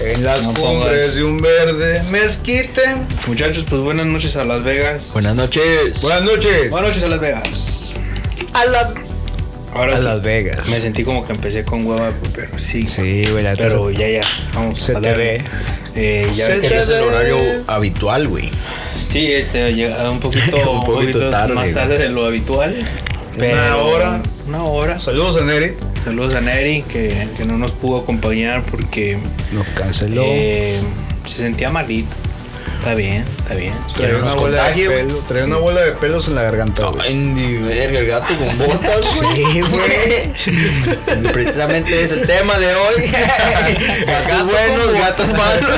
En las No cumbres pongas. de un verde mezquite. Muchachos, pues buenas noches a Las Vegas. Buenas noches. Buenas noches. Buenas noches a Las Vegas. a la- Ahora A sí, Las Vegas. Me sentí como que empecé con hueva, pero sí. Sí, güey, Pero ya, ya. Vamos Se a te ve. Eh, ya Se ves que no es el horario habitual, güey. Sí, este, llega un poquito, Un un poquito poquito tarde, más güey. tarde de lo habitual. Una hora. Una hora. Saludos a Neri. Saludos a Neri, que, que no nos pudo acompañar porque Nos canceló. eh, se sentía malito. Está bien, está bien. traía, que una bola de pelo, traía una bola de pelos en la garganta. güey. Andy, verga, el gato con botas, güey. güey. Precisamente es el tema de hoy. gatos buenos, gatos malos.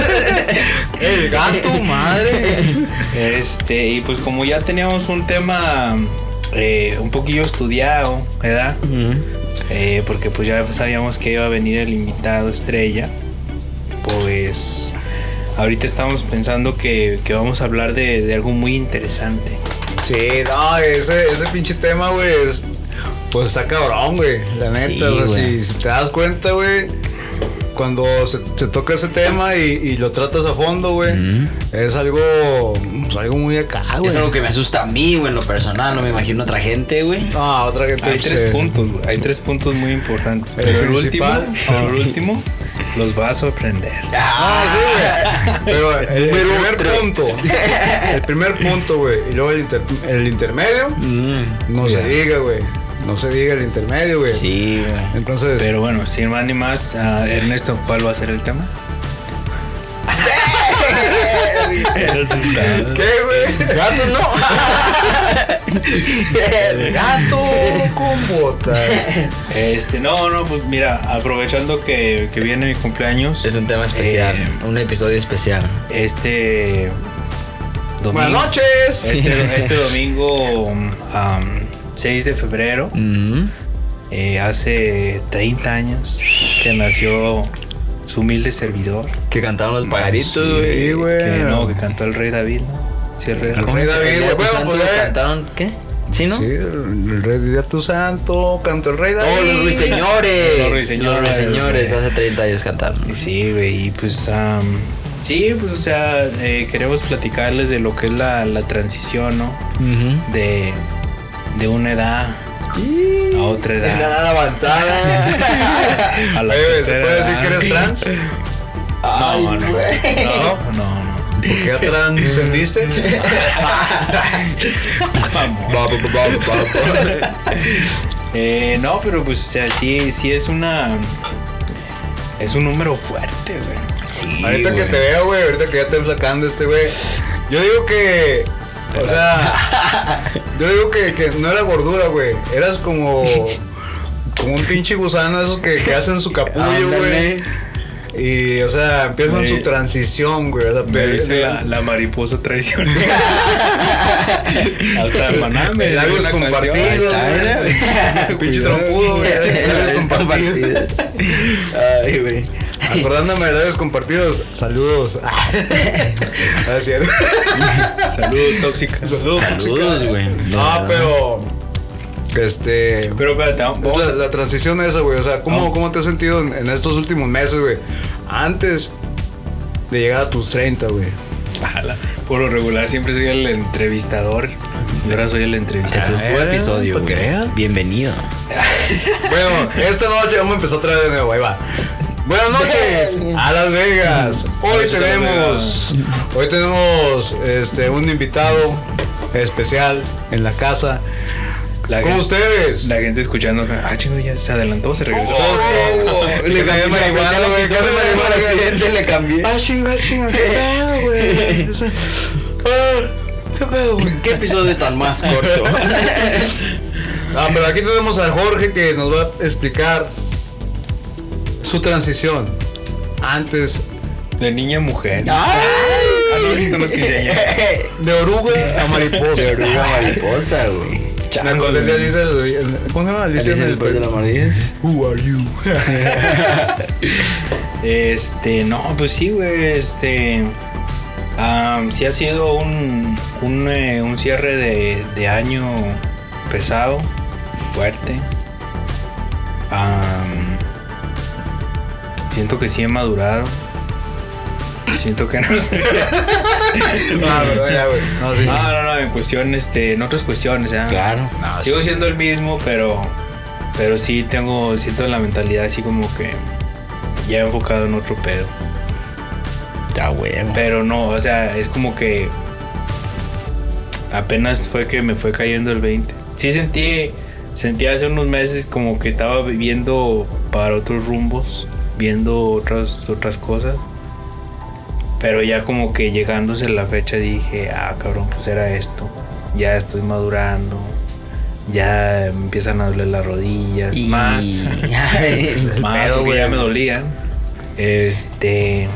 El gato, madre. Este, y pues como ya teníamos un tema eh, un poquillo estudiado, ¿verdad? Eh, porque pues ya sabíamos que iba a venir el invitado estrella. Pues ahorita estamos pensando que, que vamos a hablar de, de algo muy interesante. Sí, no, ese, ese pinche tema, güey, es. Pues está cabrón, güey. La neta, Sí, o sea, güey. si, si te das cuenta, güey. Cuando se, se toca ese tema y, y lo tratas a fondo, güey, es algo, pues, algo muy acá, güey. Es algo que me asusta a mí, güey, en lo personal. No me imagino a otra gente, güey. Ah, otra gente. Hay tres puntos, güey, hay tres puntos muy importantes. El Pero el último, principal. pero el último los va a sorprender. Ah, sí, güey. Pero el, el primer tres. punto. El primer punto, güey. Y luego el, inter- el intermedio. No se diga, güey. No se diga el intermedio, güey. Sí, güey. Entonces. Pero bueno, sin más ni más, ah, Ernesto, ¿cuál va a ser el tema? ¿Qué, güey? Gato no. El gato con botas. Este, no, no, pues mira, aprovechando que, que viene mi cumpleaños. Es un tema especial, eh, un episodio especial. este. Domingo, Buenas noches. Este, este domingo, am, 6 de febrero, eh, hace 30 años que nació su humilde servidor. Que cantaron los pajaritos, sí, güey. Que no, que cantó el rey David, ¿no? Sí, el rey David. El rey David. Gato Bueno, pues, cantaron, ¿qué? ¿Sí, no? Sí, el, rey de tu santo, cantó el rey David. Oh, los ruiseñores. Los ruiseñores, Los ruiseñores, hace 30 años cantaron. Sí, güey, y pues, am, sí, pues, o sea, eh, queremos platicarles de lo que es la, la transición, ¿no? De, de una edad a otra Es la edad. edad avanzada. A la Oye, ¿se puede decir edad. que eres trans? No, no, no, güey. no, no, no. ¿Por qué? Vamos. Eh, no, pero pues, o sea, sí, sí es una. Es un número fuerte, güey. Sí, ahorita que te veo, güey, ahorita que ya te enflacando este, güey. Yo digo que. O sea, yo digo que, que no era gordura, güey. Eras como. Como un pinche gusano, esos que, que hacen su capullo, güey. Y, o sea, empiezan Me- su transición, güey. sea, Me dice la, la mariposa traicionera. Hasta Maná me Labios una compartidos, güey. Pinche trompudo, güey. Labios compartidos. Ay, güey. Acordándome de labios compartidos, saludos. Ah, es cierto. Saludos tóxicas. Saludos, Saludos, tóxica. güey. No, pero. Este. Pero espérate, es vamos la, a, la transición esa, güey. O sea, ¿cómo. ¿cómo te has sentido en, en estos últimos meses, güey? Antes de llegar a tus 30, güey. Por lo regular siempre soy el entrevistador y ahora soy el entrevistado. Este es tu Ah, episodio, ¿para qué güey. Bienvenido. Bueno, esta noche vamos a empezar otra vez de nuevo. Ahí va. Buenas noches a Las Vegas. Hoy tenemos, hoy tenemos este un invitado especial en la casa. La gente- ustedes. La gente escuchando, ah, chingo, ya se adelantó, se regresó. Oh, le cambié marihuana, güey. Por accidente le cambié. Ah, chinga, chinga. ¿Qué pedo, güey? Ah, ¿Qué pedo, güey? ¿Qué episodio tan más corto? Ah, pero aquí tenemos a Jorge que nos va a explicar su transición antes De niña a mujer. ¡Ay! Quinceañeros. de oruga a mariposa. De oruga mariposa, güey. Me acordé de Alicia de- ¿Cómo se llama? Alicia en el de País. mordida. Who are you? Este, no, pues sí, güey, este. am, sí ha sido un, un, eh, un cierre de, de año pesado, fuerte. Am, siento que sí he madurado. Siento que no sé. Ah, pero ya, güey. No, sí. No, no, no, en cuestión, este, en otras cuestiones, ¿ya? Claro. No, Sigo sí. siendo el mismo, pero, pero sí tengo, siento la mentalidad así como que ya enfocado en otro pedo. Ya, huevo. Pero no, o sea, es como que apenas fue que me fue cayendo el 20. Sí sentí, sentí hace unos meses como que estaba viviendo para otros rumbos, viendo otras, otras cosas. Pero ya como que llegándose la fecha dije, ah, cabrón, pues era esto. Ya estoy madurando. Ya empiezan a doler las rodillas. Y- Más. Más pedo, porque ya me dolían. Este.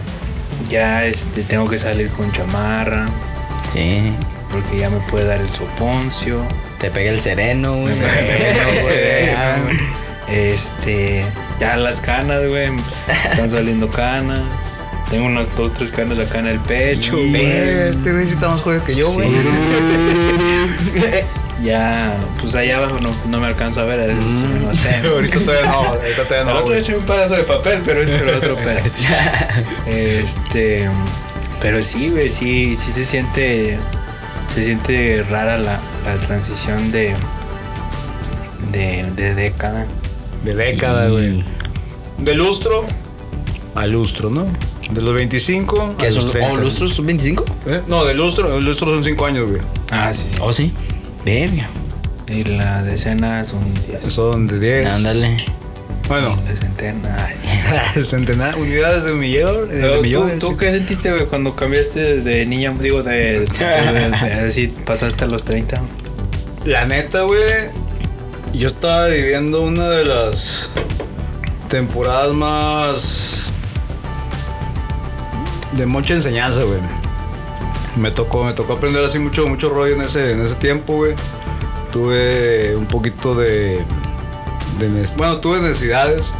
Ya este tengo que salir con chamarra. sí. Porque ya me puede dar el soponcio. Te pega el sereno, güey. Este. Ya las canas, güey. Están saliendo canas. Tengo unas dos, tres canas acá en el pecho. Güey, güey. Este güey sí está más jodido que yo, Sí. güey. Ya, pues allá abajo no, no me alcanzo a ver. es- No sé. Ahorita todavía no, ahorita todavía El no, otro güey. hecho un pedazo de papel, pero ese es el otro pedazo. este. Pero sí, güey, sí, sí se siente. Se siente rara la, la transición de. De, de década. De década, güey. De lustro a lustro, ¿no? De los 25 ¿Qué a son los 30. oh, lustros son 25? ¿Eh? No, de lustro, el lustro son 5 años, güey. Ah, sí, sí. Oh, sí. Verga. Y la decena son 10. Son de 10. Ándale. Bueno, Y la centena. ay. centenar, unidades de millón. De Pero, ¿tú, millones. ¿Tú qué sentiste, güey, cuando cambiaste de niña? Digo, de. de, de- de- así pasaste a los 30. La neta, güey. Yo estaba viviendo una de las temporadas más de mucha enseñanza, güey. Me tocó, me tocó aprender así mucho, mucho rollo en ese, en ese tiempo, güey. Tuve un poquito de, bueno, tuve necesidades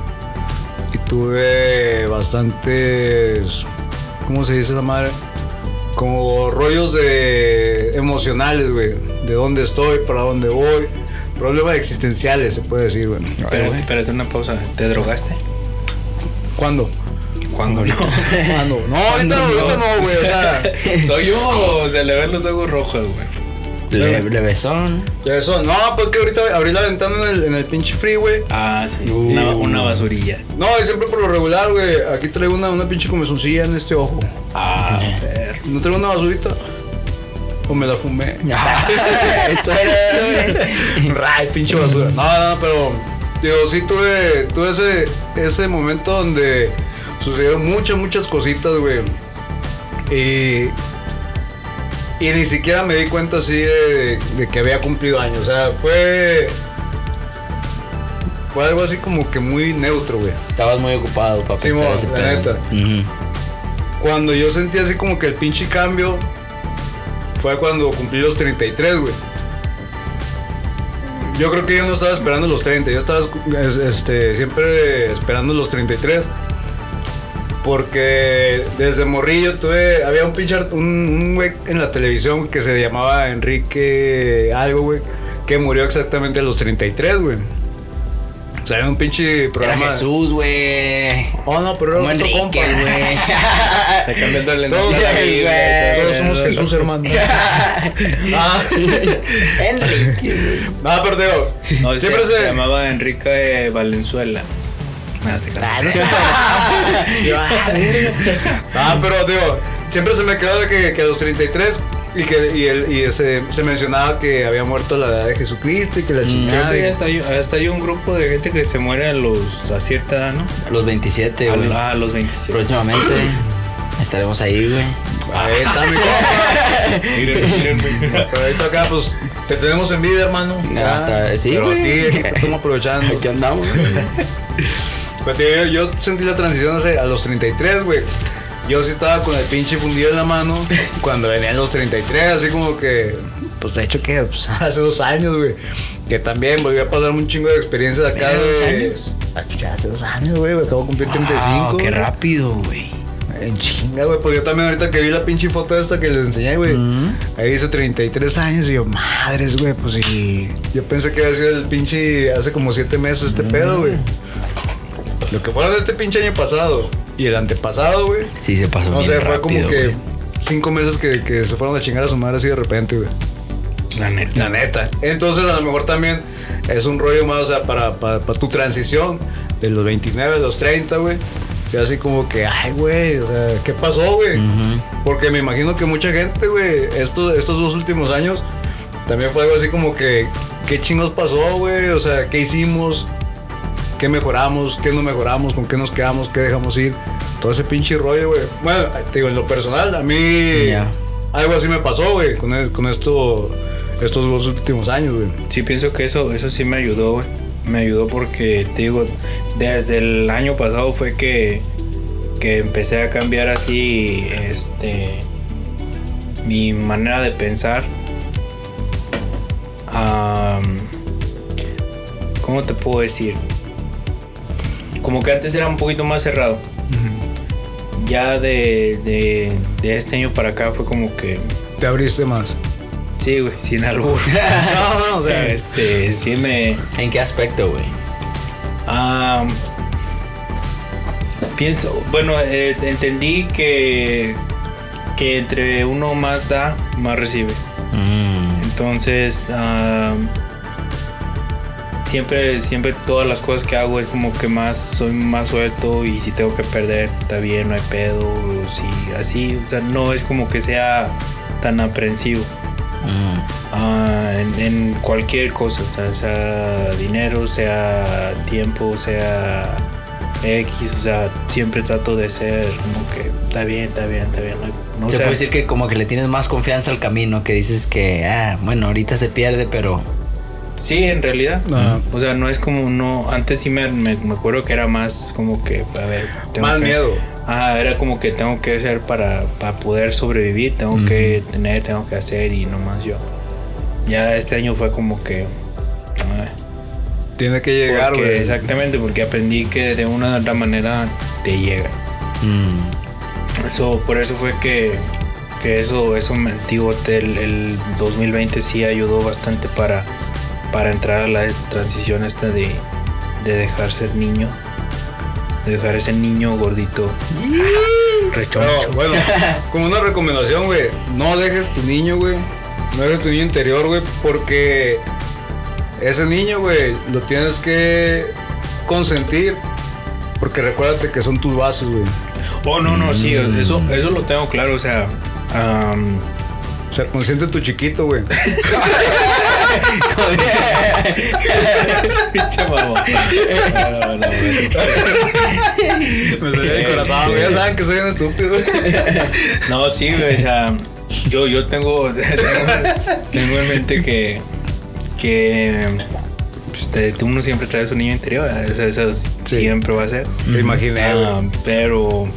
y tuve bastantes, ¿cómo se dice esa madre? Como rollos de emocionales, güey. De dónde estoy, para dónde voy. Problemas existenciales, se puede decir, güey. Pero, güey. espérate una pausa. ¿Te drogaste? ¿Cuándo? ¿Cuándo no? ¿Cuándo? No, ahorita, ahorita no, güey. O sea, ¿Soy yo o se le ven los ojos rojos, güey? Le, levesón. eso. No, pues que ahorita abrí la ventana en el, en el pinche freeway. Ah, sí. Uh. Una, una basurilla. No, y siempre por lo regular, güey. Aquí traigo una, una pinche comezoncilla en este ojo. Ah, perro. ¿No traigo una basurita? ¿O me la fumé? Eso era, güey. Ray, pinche basura. No, no, pero. Digo, sí tuve, tuve ese, ese momento donde sucedieron muchas, muchas cositas, güey. Y. Y ni siquiera me di cuenta así de, de que había cumplido años. O sea, fue. Fue algo así como que muy neutro, güey. Estabas muy ocupado para Sí, pensar mo, ese la neta. Cuando yo sentí así como que el pinche cambio fue cuando cumplí los 33, güey. Yo creo que yo no estaba esperando los 30, yo estaba es- este, siempre esperando los 33. Porque desde morrillo tuve, había un pinche, un, un güey en la televisión que se llamaba Enrique algo, güey, que murió exactamente a los 33, güey. O sea, era un pinche Era programa. Jesús, güey. Oh, no, pero era otro Enrique, compa, güey. Está cambiando el Todos, Biblia, todos todo, somos Jesús, hermano. ah, Enrique, güey. no, pero te digo, No, se, siempre se se. llamaba Enrique Valenzuela. Nada, te ah. Ah, pero te digo, siempre se me quedó de que, que a los 33 y que y el, y se, se mencionaba que había muerto a la edad de Jesucristo y que la Creo chingada. que y- ya está, hay- hasta hay un grupo de gente que se muere a los a cierta edad, ¿no? A los 27, A, güey. a los 27. Próximamente estaremos ahí, güey. Ahí está mi compa. Miren, miren. Pero ahorita acá, pues, te tenemos envidia, hermano. No, Ya, hasta- sí, pero a güey. ti, aquí te estamos aprovechando. Aquí andamos. Pues te digo, yo sentí la transición hace- a los 33, güey. Yo sí estaba con el pinche fundido en la mano cuando venían los 33, así como que, pues de hecho que pues, hace dos años, güey. Que también volví a pasarme un chingo de experiencias acá, ¿Hace dos güey. años? Hace dos años, güey, acabo de cumplir 35. Wow, qué güey. rápido, güey. En chinga, güey. Pues yo también ahorita que vi la pinche foto esta que les enseñé, güey. Ahí dice 33 años y yo, madres, güey, pues sí. Yo pensé que había sido el pinche hace como 7 meses este pedo, güey. Lo que fueron este pinche año pasado. Y el antepasado, güey. Sí, se pasó No bien sé, fue como que güey. cinco meses que, que se fueron a chingar a su madre así de repente, güey. La neta. La neta. Entonces, a lo mejor también es un rollo más, o sea, para, para, para tu transición de los 29 a los 30, güey. sea así como que, ay, güey, o sea, ¿qué pasó, güey? Porque me imagino que mucha gente, güey, estos, estos dos últimos años, también fue algo así como que, ¿qué chingos pasó, güey? O sea, ¿qué hicimos? ¿Qué mejoramos? ¿Qué no mejoramos? ¿Con qué nos quedamos? ¿Qué dejamos ir? Todo ese pinche rollo, güey. Bueno, te digo, en lo personal, a mí algo así me pasó, güey, con, el- con esto, estos dos últimos años, güey. Sí, pienso que eso, eso sí me ayudó, güey. Me ayudó porque, te digo, desde el año pasado fue que, que empecé a cambiar así, este, mi manera de pensar. ¿Cómo te puedo decir? Como que antes era un poquito más cerrado. Ya de, de, de este año para acá fue como que, Te abriste más. sí, güey, sin albur. no, no, o sea, este, sí me... ¿En qué aspecto, güey? Ah, pienso, bueno, eh, entendí que, que entre uno más da, más recibe. Mm, Entonces, ah, siempre, siempre todas las cosas que hago es como que más, soy más suelto y si tengo que perder, está bien, no hay pedo, o si así, o sea, no es como que sea tan aprensivo. mm. Ah, en, en cualquier cosa, o sea, sea dinero, sea tiempo, sea X, o sea, siempre trato de ser como que está bien, está bien, está bien. No, no se sea- puede decir que como que le tienes más confianza al camino, que dices que, ah, bueno, ahorita se pierde, pero... Sí, en realidad. Ajá. O sea, no es como no. Antes sí me, me, me acuerdo que era más como que, a ver. tengo más que- miedo. Ah, era como que tengo que hacer para, para poder sobrevivir, tengo que tener, tengo que hacer y nomás yo. Ya este año fue como que. ah, Tiene que llegar, Porque- exactamente, porque aprendí que de una u otra manera te llega. mm, Eso, por eso fue que, que eso, eso me digo, el, el 2020 sí ayudó bastante para, para entrar a la transición esta de, de dejar ser niño. De dejar ese niño gordito. Rechoncho. Pero, bueno, como una recomendación, güey, no dejes tu niño, güey. No dejes tu niño interior, güey, porque ese niño, güey, lo tienes que consentir. Porque recuérdate que son tus bases, güey. Oh, no, no, sí, eso, eso lo tengo claro, o sea. am, O sea, consiente tu chiquito, güey. pinche mamón. No, no. Me salió el corazón, güey. Ya saben que soy un estúpido. No, sí, güey, o sea, yo, yo tengo, tengo, tengo en mente que, que pues, te- uno siempre trae su niño interior, ¿verdad? o sea, eso siempre va a ser. Te imaginé. Ah, pero,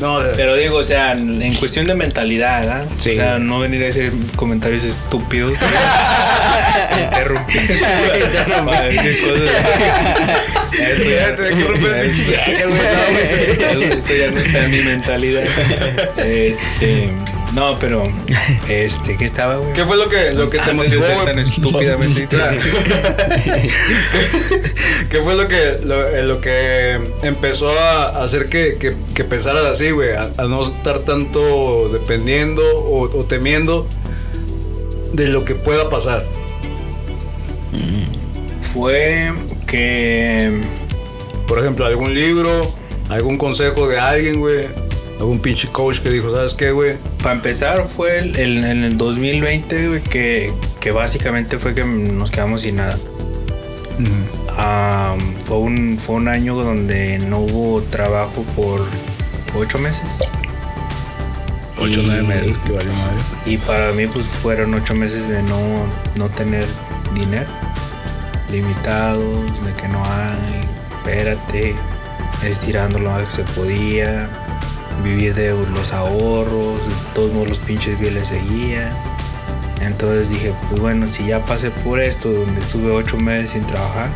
No, pero digo, o sea, en cuestión de mentalidad, ¿verdad? Sí. O sea, no venir a hacer comentarios estúpidos. Interrumpir. Para decir cosas. Eso ya, te eso ya no está en mi mentalidad. Este, no, pero, este, ¿qué estaba, güey? ¿Qué fue lo que, lo que te de motivó, tan estúpidamente. ¿Qué fue lo que, lo, eh, lo que empezó a hacer que, que, que pensaras así, güey? A, a no estar tanto dependiendo o, o temiendo de lo que pueda pasar. Fue que Por ejemplo, algún libro, algún consejo de alguien, güey. Algún pinche coach que dijo, ¿sabes qué, güey? Para empezar fue el, el- en el 2020 güey, que, que básicamente fue que nos quedamos sin nada. Am, fue, un, fue un año donde no hubo trabajo por ocho meses. Ocho, Y- nueve meses, que valió madre. Y para mí pues fueron ocho meses de no, no tener dinero. Limitados, de que no hay, espérate, estirando lo más que se podía, vivir de los ahorros, de todos modos los pinches bienes seguían. Entonces dije, pues bueno, si ya pasé por esto, donde estuve ocho meses sin trabajar,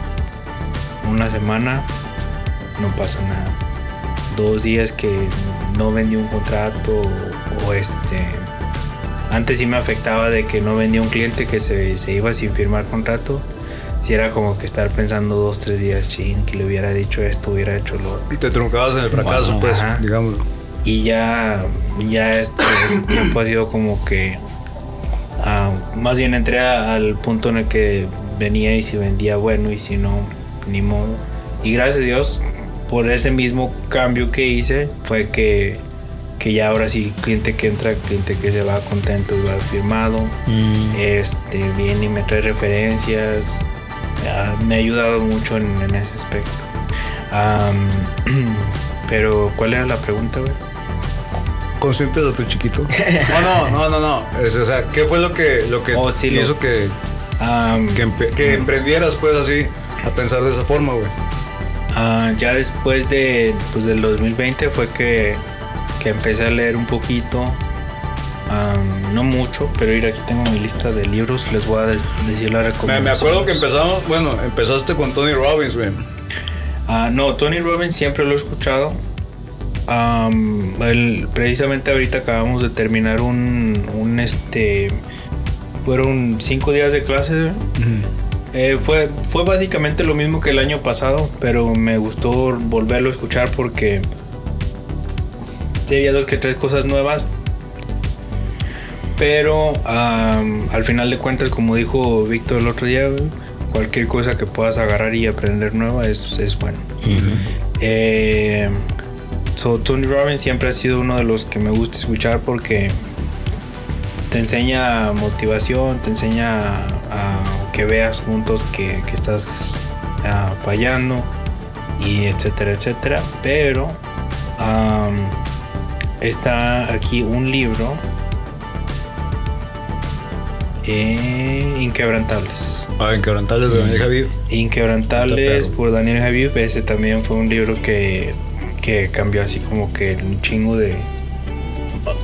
una semana, no pasa nada. Dos días que no vendí un contrato o, o este... Antes sí me afectaba de que no vendía un cliente que se, se iba sin firmar contrato. si era como que estar pensando dos, tres días, chin, que le hubiera dicho esto, hubiera hecho lo. Y te truncabas en el fracaso, Wow, pues, ajá. digamos. Y ya, ya este, ese tiempo ha sido como que, ah, más bien entré a- al punto en el que venía y si vendía bueno y si no, ni modo. Y gracias a Dios, por ese mismo cambio que hice, fue que, que ya ahora sí, cliente que entra, cliente que se va contento, va firmado, Mm. este, viene y me trae referencias. Me ha ayudado mucho en, en ese aspecto. Pero, ¿cuál era la pregunta, güey? ¿Conscientes de tu chiquito? No, no, no, no, no. Es, o sea, ¿qué fue lo que, lo que Oh, sí, lo- hizo que, Am, que, empe- que emprendieras, pues, así, a pensar de esa forma, güey? ah, ya después de, pues, del 2020 fue que, que empecé a leer un poquito. Am, no mucho, pero mira, aquí tengo mi lista de libros. Les voy a des- decir la Me, recomendación. me acuerdo que empezamos, bueno, empezaste con Tony Robbins, güey. Ah, no, Tony Robbins siempre lo he escuchado. Am, el- precisamente ahorita acabamos de terminar un, un este. Fueron cinco días de clases. güey. Eh, fue, fue básicamente lo mismo que el año pasado, pero me gustó volverlo a escuchar porque había dos que tres cosas nuevas. Pero al final de cuentas, como dijo Víctor el otro día, cualquier cosa que puedas agarrar y aprender nueva es, es bueno. Eh, so, Tony Robbins siempre ha sido uno de los que me gusta escuchar porque te enseña motivación, te enseña a que veas puntos que, que estás ah, fallando y etcétera, etcétera. Pero está aquí un libro eh, Inquebrantables. Ah, Inquebrantables de Daniel Javier. Inquebrantables por Daniel Javier. Ese también fue un libro que, que cambió así como que un chingo de.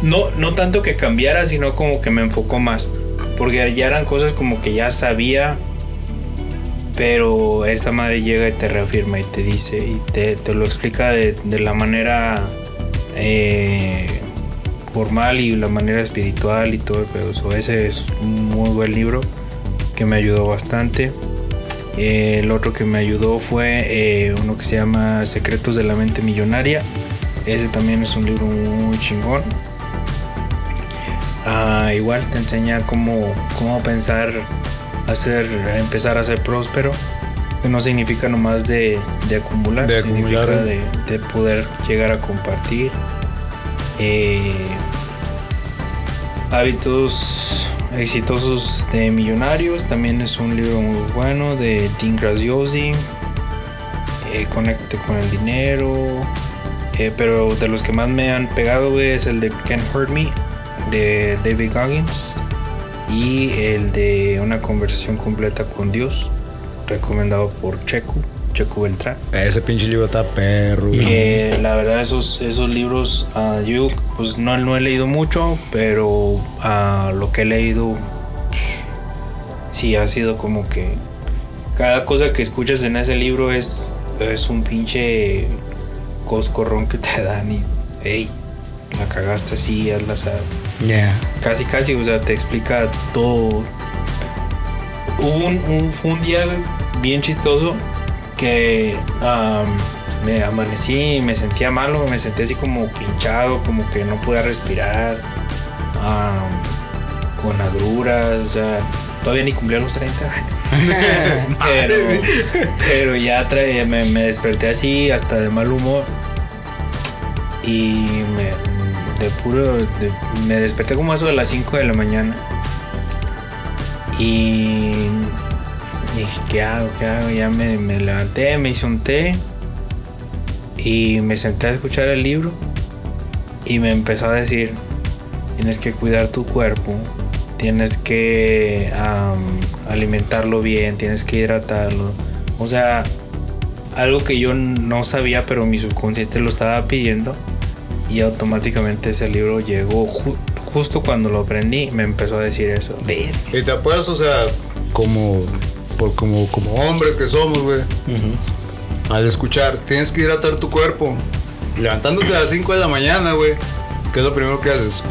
No, no tanto que cambiara, sino como que me enfocó más. Porque ya eran cosas como que ya sabía. Pero esta madre llega y te reafirma y te dice y te, te lo explica de, de la manera eh, formal y la manera espiritual y todo. Pero eso, ese es un muy buen libro que me ayudó bastante. Eh, el otro que me ayudó fue eh, uno que se llama Secretos de la Mente Millonaria. Ese también es un libro muy chingón. Ah, igual te enseña cómo, cómo pensar, hacer, empezar a ser próspero. Que no significa nomás de, de acumular, De significa acumular. de, de poder llegar a compartir. Eh, hábitos exitosos de millonarios también es un libro muy bueno de Dean Graziosi. Eh, Conéctate con el dinero. Eh, pero de los que más me han pegado es el de Can't Hurt Me de David Goggins y el de Una conversación completa con Dios recomendado por Checo, Checo Beltrán. Ese pinche libro está perro. Que la verdad esos, esos libros ah, yo pues no, no he leído mucho, pero ah, lo que he leído psh, sí ha sido como que cada cosa que escuchas en ese libro es, es un pinche coscorrón que te dan y hey, la cagaste así, hazla así. Yeah. Casi, casi, o sea, te explica todo. Hubo un, un, fue un día bien chistoso que me amanecí y me sentía malo, me sentí así como pinchado, como que no podía respirar, con agruras, o sea, todavía ni cumplía los 30. pero, pero ya trae, me, me desperté así, hasta de mal humor. Y me, de puro. de- me desperté como a eso de las 5 de la mañana. Y dije, ¿qué hago? ¿Qué hago? Ya me, me levanté, me hice un té. Y me senté a escuchar el libro. Y me empezó a decir: Tienes que cuidar tu cuerpo. Tienes que alimentarlo bien. Tienes que hidratarlo. O sea, algo que yo no sabía, pero mi subconsciente lo estaba pidiendo. Y automáticamente ese libro llegó ju- justo cuando lo aprendí. Me empezó a decir eso. Y te apuesto, o sea, como, por, como, como hombre que somos, güey. Al escuchar, tienes que hidratar tu cuerpo. Levantándote a las 5 de la mañana, güey. ¿Qué es lo primero que haces?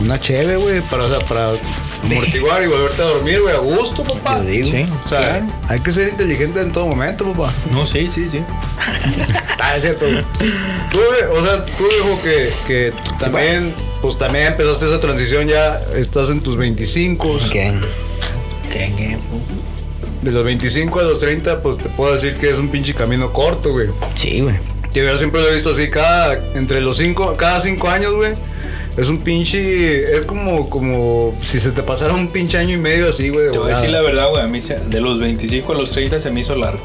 Una cheve, güey, para, o sea, para amortiguar y volverte a dormir, güey, a gusto, papá. Digo. Sí, O sea, claro. hay que ser inteligente en todo momento, papá. No, sí, sí, sí. Ah, es cierto. güey. Tú, güey, o sea, tú dijo que, que también, pues también empezaste esa transición ya, estás en tus 25. Ok. De los 25 a los 30, pues te puedo decir que es un pinche camino corto, güey. Sí, güey. Que yo siempre lo he visto así, cada, entre los 5, cada 5 años, güey. Es un pinche, es como, como si se te pasara un pinche año y medio así, güey. Te voy a decir la verdad, güey. A mí se- de los 25 a los 30 se me hizo largo.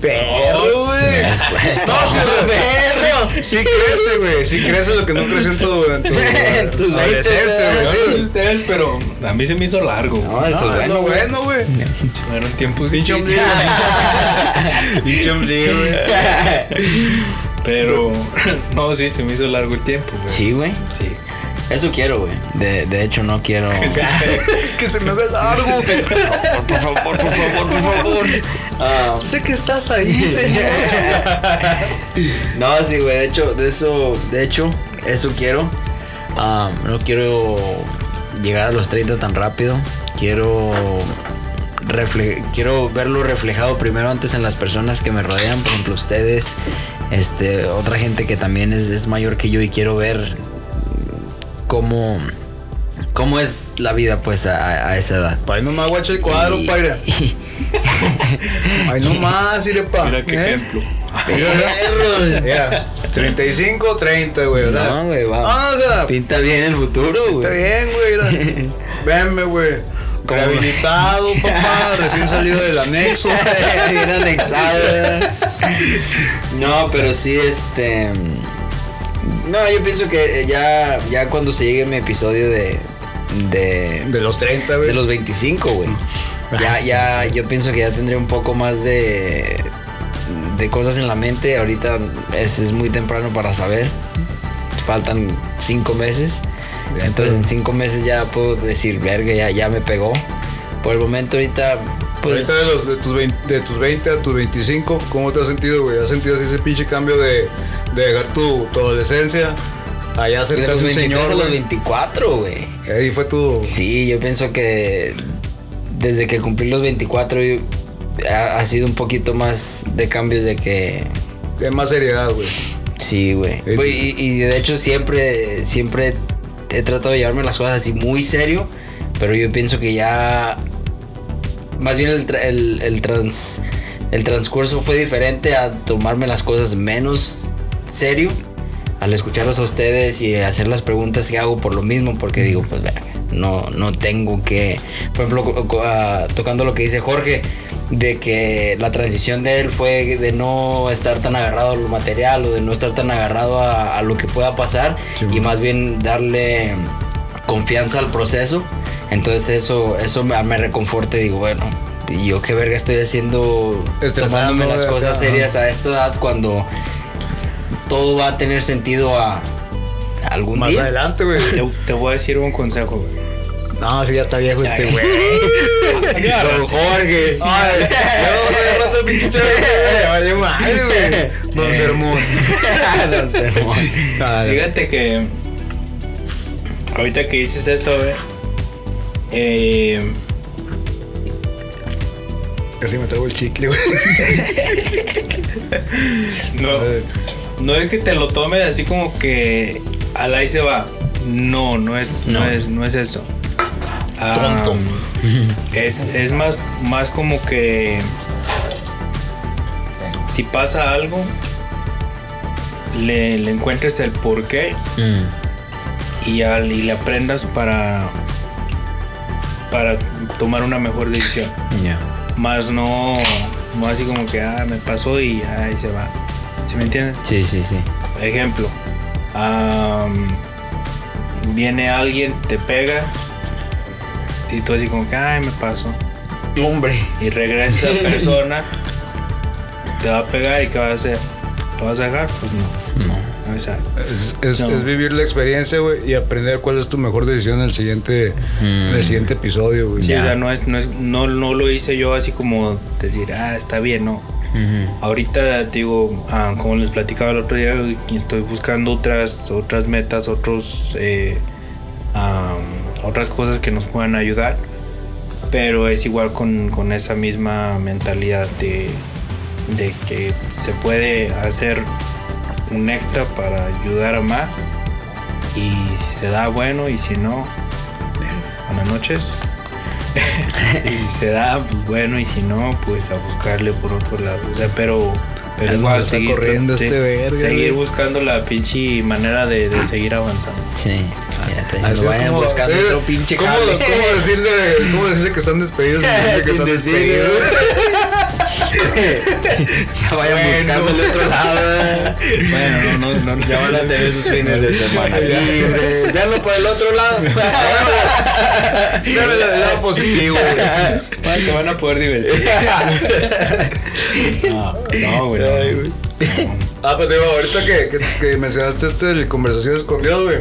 Perro, güey. No, sí, güey. Sí crece, güey. Sí crece lo que no creció en tu, en tu güey. pero a mí se me hizo largo. No, eso es lo bueno, güey. bueno, güey. Fueron tiempos Pinche difíciles. ombligo. Pinche ombligo, güey. Pero, no, sí, se me hizo largo el tiempo, güey. Sí, güey. Sí. Eso quiero, güey. De, de hecho, no quiero. Que se me haga largo. por favor, por favor, por favor. Ah, Sé que estás ahí, señor. no, sí, güey. De hecho, de eso, de hecho, eso quiero. Ah, no quiero llegar a los 30 tan rápido. Quiero refle- quiero verlo reflejado primero antes en las personas que me rodean, por ejemplo ustedes, este, otra gente que también es, es mayor que yo y quiero ver cómo, cómo es la vida pues a, a esa edad. Pa' ahí nomás, guacha el cuadro, Y- paira. Ahí nomás, iré pa. Mira qué ¿eh? ejemplo. Mira, mira, 35, 30, güey, ¿verdad? No, güey, va. Ah, o sea, Pinta bien el futuro, güey. está bien, güey. Venme, güey. Rehabilitado, papá, recién salido del anexo. bien anexado, ¿verdad? No, pero sí, este. No, yo pienso que ya, ya cuando se llegue mi episodio de. De, De los 30, güey. de los 25, güey. Ya, Ah, ya, yo pienso que ya tendré un poco más de. De cosas en la mente. Ahorita es, es muy temprano para saber. Faltan cinco meses. Entonces en cinco meses ya puedo decir, verga, ya, ya me pegó. Por el momento ahorita, pues... Ahorita de, los, de, tus 20, de tus 20 a tus 25, ¿cómo te has sentido, güey? ¿Has sentido así ese pinche cambio de, de dejar tu, tu adolescencia allá de cerca los de un 23 señor, a los güey? 24, güey. Ahí fue tu... Sí, yo pienso que desde que cumplí los 24 yo- ha, ha sido un poquito más de cambios de que... de más seriedad, güey. Sí, güey. Eh, Y, y de hecho siempre, siempre he tratado de llevarme las cosas así muy serio, pero yo pienso que ya... Más bien el, el, el trans, el transcurso fue diferente a tomarme las cosas menos serio al escucharlos a ustedes y hacer las preguntas que hago por lo mismo, porque digo, pues verga, no, no tengo que, por ejemplo, ah, tocando lo que dice Jorge, de que la transición de él fue de no estar tan agarrado a lo material o de no estar tan agarrado a, a lo que pueda pasar Sí, y más bien darle confianza al proceso. Entonces eso, eso me, me reconforta y digo, bueno, ¿y yo qué verga estoy haciendo Estresando, tomándome las cosas acá, serias a esta edad cuando todo va a tener sentido a, algún Más día. adelante, güey. Te, te voy a decir un consejo, güey. No, sí, ya está viejo este, güey. Don Jorge. Ay, ya vamos a agarrar el pinche chévere, güey. Vale madre, güey. Don Sermón. Don Sermón. Fíjate que ahorita que dices eso, güey. Eh, Casi me traigo el chicle, güey. no, no es que te lo tomes así como que al ahí se va. No, no es, no, No. es, no es eso. Ah, Tonto. es, es más, más como que si pasa algo, le, le encuentres el porqué Mm, y, al, y le aprendas para, para tomar una mejor decisión. Más no, no así como que, ah, me pasó y ahí se va. ¿Sí me entiendes? Sí, sí, sí. Ejemplo, viene alguien, te pega y tú así como que, ay, me pasó. Hombre. Y regresa esa persona, te va a pegar y ¿qué vas a hacer? ¿Lo vas a dejar? Pues no. No. Es, es- No. es vivir la experiencia, güey, y aprender cuál es tu mejor decisión en el siguiente, en Mm. el siguiente episodio, güey. sí, o sea, no, es, no, es, no, no lo hice yo así como decir, ah, está bien, no. Ahorita digo, ah, como les platicaba el otro día, estoy buscando otras, otras metas, otros eh, otras cosas que nos puedan ayudar. Pero es igual con, con esa misma mentalidad de, de que se puede hacer un extra para ayudar a más. Y si se da, bueno, y si no, buenas noches. y si se da, pues bueno, y si no, pues a buscarle por otro lado. O sea, pero, pero igual seguir, corriendo este verga, seguir buscando la pinche manera de, de seguir avanzando. Sí, Así es vayan como- buscando eh, otro pinche ¿cómo, jale. ¿cómo, decirle, ¿Cómo decirle que están despedidos sin decirle que Sin están decirle, despedidos? Ya vayan Bueno. buscando el otro lado. Bueno, no, no, no. Ya van a tener sus fines de semana Ya. Ya no por el otro lado. Dame la del lado positivo, güey. Bueno, se van a poder divertir. No, no, güey. no. Ay, güey. Ah, pues digo, ahorita que, que, que mencionaste este de Conversaciones con Dios, güey.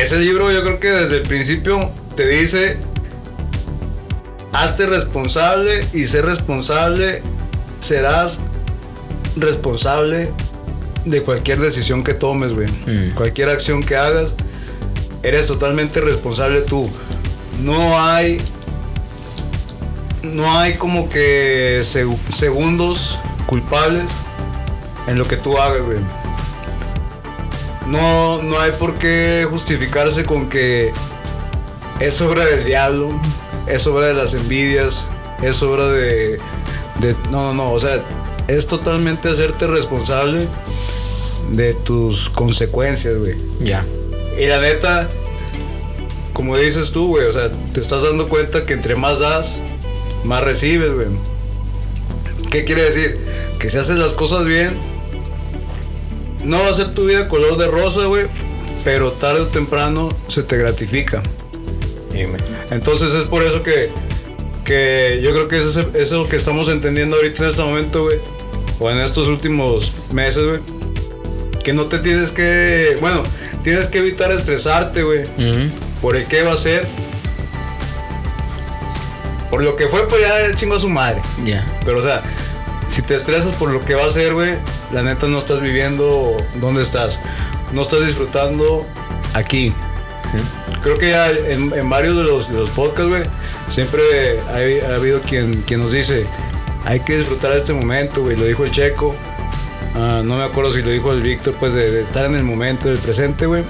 Ese libro yo creo que desde el principio te dice, hazte responsable y ser responsable, serás responsable de cualquier decisión que tomes, güey. Mm. Cualquier acción que hagas, eres totalmente responsable tú. No hay no hay como que seg- segundos culpables en lo que tú hagas, güey. No, no hay por qué justificarse con que es obra del diablo, es obra de las envidias, es obra de, de- No, no, no, o sea, es totalmente hacerte responsable de tus consecuencias, güey. Ya. Y la neta, como dices tú, güey, o sea, te estás dando cuenta que entre más das, más recibes, güey. ¿Qué quiere decir? Que si haces las cosas bien, no va a ser tu vida color de rosa, güey, pero tarde o temprano se te gratifica. Dime. Entonces es por eso que, que yo creo que eso es, eso es lo que estamos entendiendo ahorita en este momento, güey. O en estos últimos meses, güey. Que no te tienes que... Bueno, tienes que evitar estresarte, güey. Por el qué va a ser. Por lo que fue, pues ya el chingo a su madre. Ya. Pero o sea, si te estresas por lo que va a ser, güey, la neta no estás viviendo donde estás. No estás disfrutando aquí. Sí. Creo que ya en, en varios de los, de los podcasts, güey, siempre hay- ha, habido quien, quien nos dice, hay que disfrutar este momento, güey. Lo dijo el Checo. Ah, no me acuerdo si lo dijo el Víctor, pues de, de estar en el momento del presente, güey.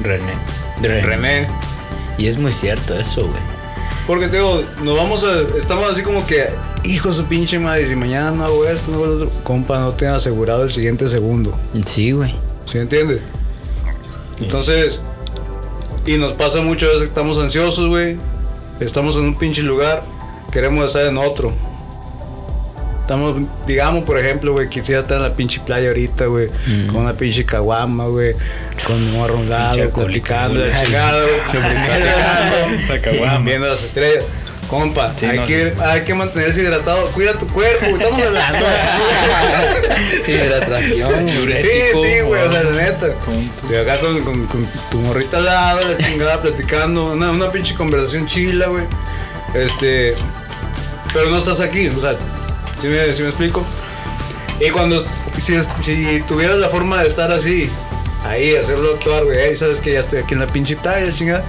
René. René. Y es muy cierto eso, güey. Porque te digo, nos vamos a. Estamos así como que, hijo de su pinche madre, si mañana no hago esto, no hago lo otro. Compa, no te han asegurado el siguiente segundo. Sí, güey. ¿Sí entiendes? Entonces, y nos pasa muchas veces que estamos ansiosos, güey. Estamos en un pinche lugar, queremos estar en otro. Estamos, digamos, por ejemplo, güey, quisiera estar en la pinche playa ahorita, güey, con una pinche caguama, güey, con un arrongado, alcohólico, platicando, güey. la chingada, güey, platicando, La caguama. viendo las estrellas. Compa, Sí, hay, no, que, hay que mantenerse hidratado. Cuida tu cuerpo, estamos hablando. Hidratación. Sí, Diurético, sí, güey, o sea, la neta. Punto. Y acá con, con- con tu morrita al lado, la chingada platicando, una, una pinche conversación chila, güey. Este. Pero no estás aquí, o sea, ¿sí me, sí me explico? Y cuando. Si, si tuvieras la forma de estar así, ahí, hacerlo actuar, güey, ahí sabes que ya estoy aquí en la pinche playa, chingada.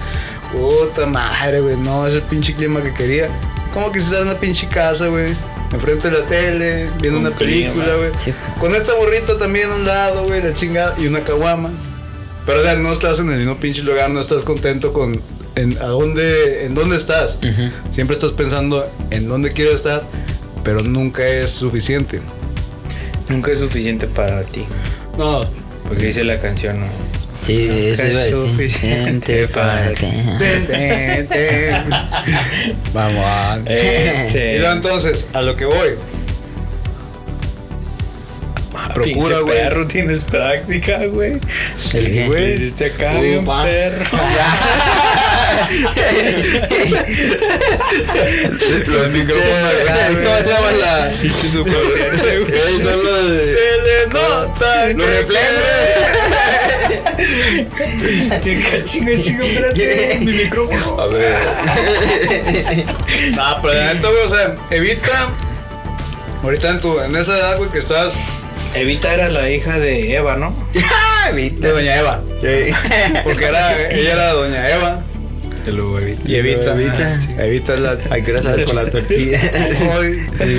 Puta madre, güey, no, es el pinche clima que quería. Como que si estás en una pinche casa, güey. Enfrente de la tele, viendo Un una película, güey. Sí. Con esta morrita también a un lado, güey, la chingada, y una caguama. Pero, o sea, no estás en el mismo pinche lugar, no estás contento con en, a dónde, en dónde estás. Siempre estás pensando en dónde quieres estar, pero nunca es suficiente. Nunca es suficiente para ti. No. Porque dice la canción, ¿no? Sí, eso es iba a decir. suficiente para ti. Vamos. Este. Y luego entonces, a lo que voy. Procura, Pinche güey. perro, tienes práctica, güey. ¿El? Lo hiciste acá, bien Upa. perro. Los micrófonos acá. ¿Cómo se llama la? Los de- Se le nota Los que Chinga, chinga, espérate. Mi micrófono. A ver. Ah, pero la neta, güey, o sea, evita. Ahorita en, tu, en esa edad, güey, que estás. Evita era la hija de Eva, ¿no? Evita. De Doña Eva. Porque era, ella era Doña Eva. Que luego evita. Y Evita. Evita. Evita es la. Ay, ¿qué hora sales con la tortilla?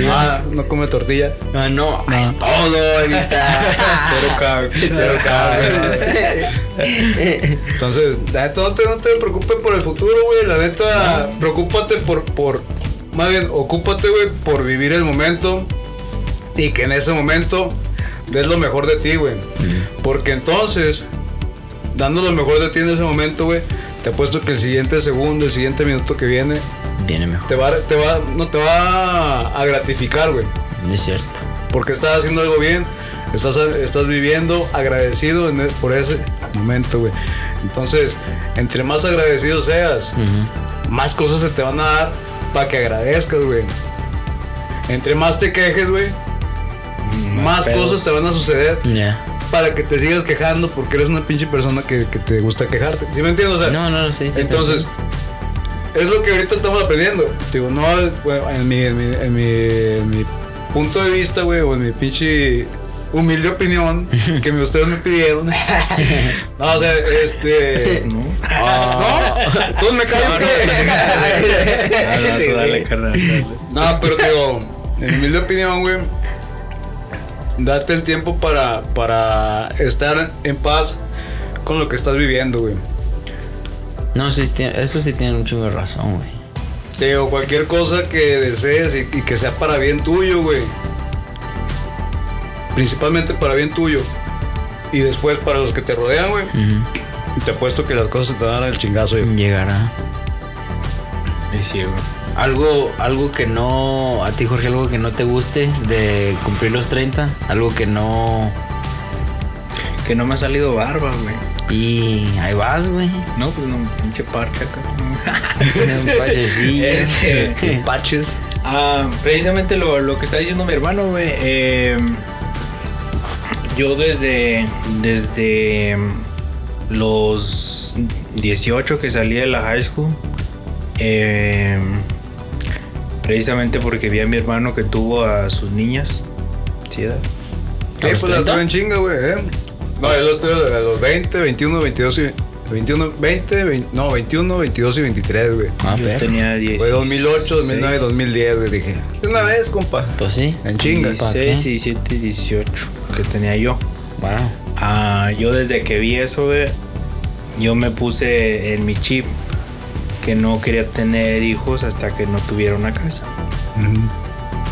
Ah, no come tortilla. No, no, es todo, Evita. Cero carb. Cero carbs. Entonces, la neta, no te, no te preocupes por el futuro, güey. La neta, preocúpate por, por. Más bien, ocúpate, güey, por vivir el momento. Y que en ese momento des lo mejor de ti, güey. Porque entonces, dando lo mejor de ti en ese momento, güey, te apuesto que el siguiente segundo, el siguiente minuto que viene, Viene mejor. te va, te va, no te va a gratificar, güey. Es cierto. Porque estás haciendo algo bien, estás, estás viviendo agradecido e- por ese momento, güey. Entonces, entre más agradecido seas, más cosas se te van a dar para que agradezcas, güey. Entre más te quejes, güey, más pedos. cosas te van a suceder para que te sigas quejando porque eres una pinche persona que, que te gusta quejarte. ¿Sí me entiendes? O sea, No, no, sí, sí. entonces, es lo que ahorita estamos aprendiendo. Digo, no, bueno, en mi, en mi, en mi, en mi punto de vista, güey, o en mi pinche humilde opinión que me- ustedes me pidieron. no, o sea, este. ¿No? Ah, no, me caen Ah, no, pero digo, en mi humilde opinión, güey, date el tiempo para, para estar en paz con lo que estás viviendo, güey. No, sí, sí, eso sí tiene un chingo de razón, güey. Te digo, cualquier cosa que desees y, y que sea para bien tuyo, güey. Principalmente para bien tuyo. Y después para los que te rodean, güey. Y te apuesto que las cosas se te van a dar el chingazo, güey. Llegará. Y sí, güey. Algo, algo que no, a ti Jorge, algo que no te guste de cumplir los 30, algo que no... Que no me ha salido barba, güey. Y ahí vas, güey. No, pues no, pinche parche acá. Un pachecillo. Este, Patches. Ah, precisamente lo, lo que está diciendo mi hermano, güey. eh, yo desde, desde los 18 que salí de la high school, eh, precisamente porque vi a mi hermano que tuvo a sus niñas. ¿Sí, edad? Sí, ¿A los pues la 30? tuve en chinga, güey. ¿eh? No, yo los tuve a los 20, 21, 22 y... 21, 20, 20, no, 21, 22 y 23, güey. Ah, yo tenía 10. Fue 2008, 2009, 2010, güey. Dije, una vez, compa. Pues sí. En chinga. ¿Pa' 16, qué? 17, 18 que tenía yo. Wow. Ah, yo desde que vi eso, yo me puse en mi chip que no quería tener hijos hasta que no tuviera una casa.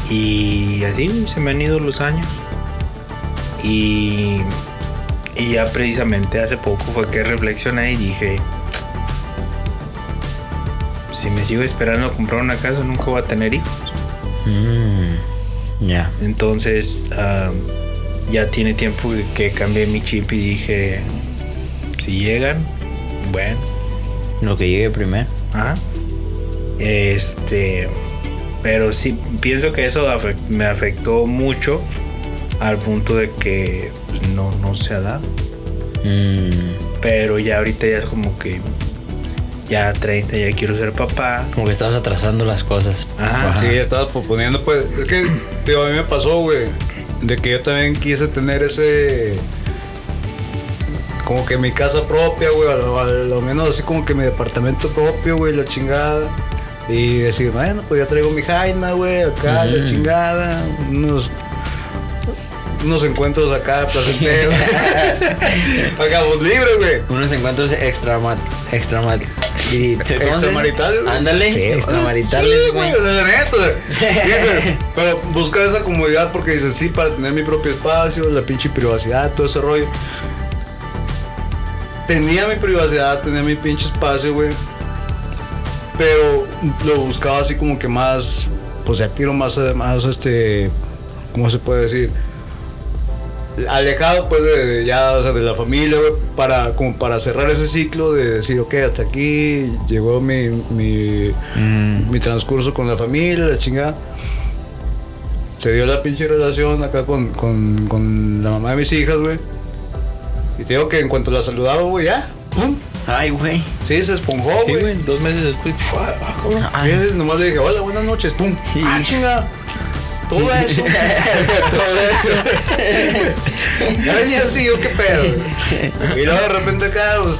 Y así se me han ido los años. Y, y ya precisamente hace poco fue que reflexioné y dije, si me sigo esperando a comprar una casa, nunca voy a tener hijos. Mm, ya. Entonces ah, ya tiene tiempo que- cambié mi chip y dije, si llegan, bueno, Lo que llegue primero. ajá. Este, pero sí, pienso que eso me afectó mucho al punto de que pues, no, no se ha dado. Mm, Pero ya ahorita ya es como que ya 30, ya quiero ser papá. como que estabas atrasando las cosas. Ajá, Sí, estaba proponiendo, pues. Es que, tío, a mí me pasó, güey. De que yo también quise tener ese. Como que mi casa propia, güey. A lo, a lo menos así como que mi departamento propio, güey, la chingada. Y decir, bueno, pues ya traigo mi jaina, güey, acá, la chingada. Unos. Unos encuentros acá, placenteros. Hagamos libres, güey. Unos encuentros extra extra Extramaritales, güey. Ándale, Sí, extramaritales, Sí, güey. sea, la neta. pero buscar esa comodidad porque dices, sí, para tener mi propio espacio, la pinche privacidad, todo ese rollo. Tenía mi privacidad, tenía mi pinche espacio, güey. Pero lo buscaba así como que más, pues ya quiero más, más este, ¿cómo se puede decir? Alejado pues de, de ya o sea, de la familia para como para cerrar ese ciclo de decir ok hasta aquí llegó mi mi, Mm, mi transcurso con la familia la chingada. Se dio la pinche relación acá con, con, con la mamá de mis hijas güey. Y te digo que en cuanto la saludaba güey ya pum. Ay, güey. sí se esponjó güey. dos meses después, ¡fua! ah, nomás le dije hola buenas noches pum. Ah chinga todo eso. todo eso. ya venía así, yo qué pedo. Y luego de repente acá, pues,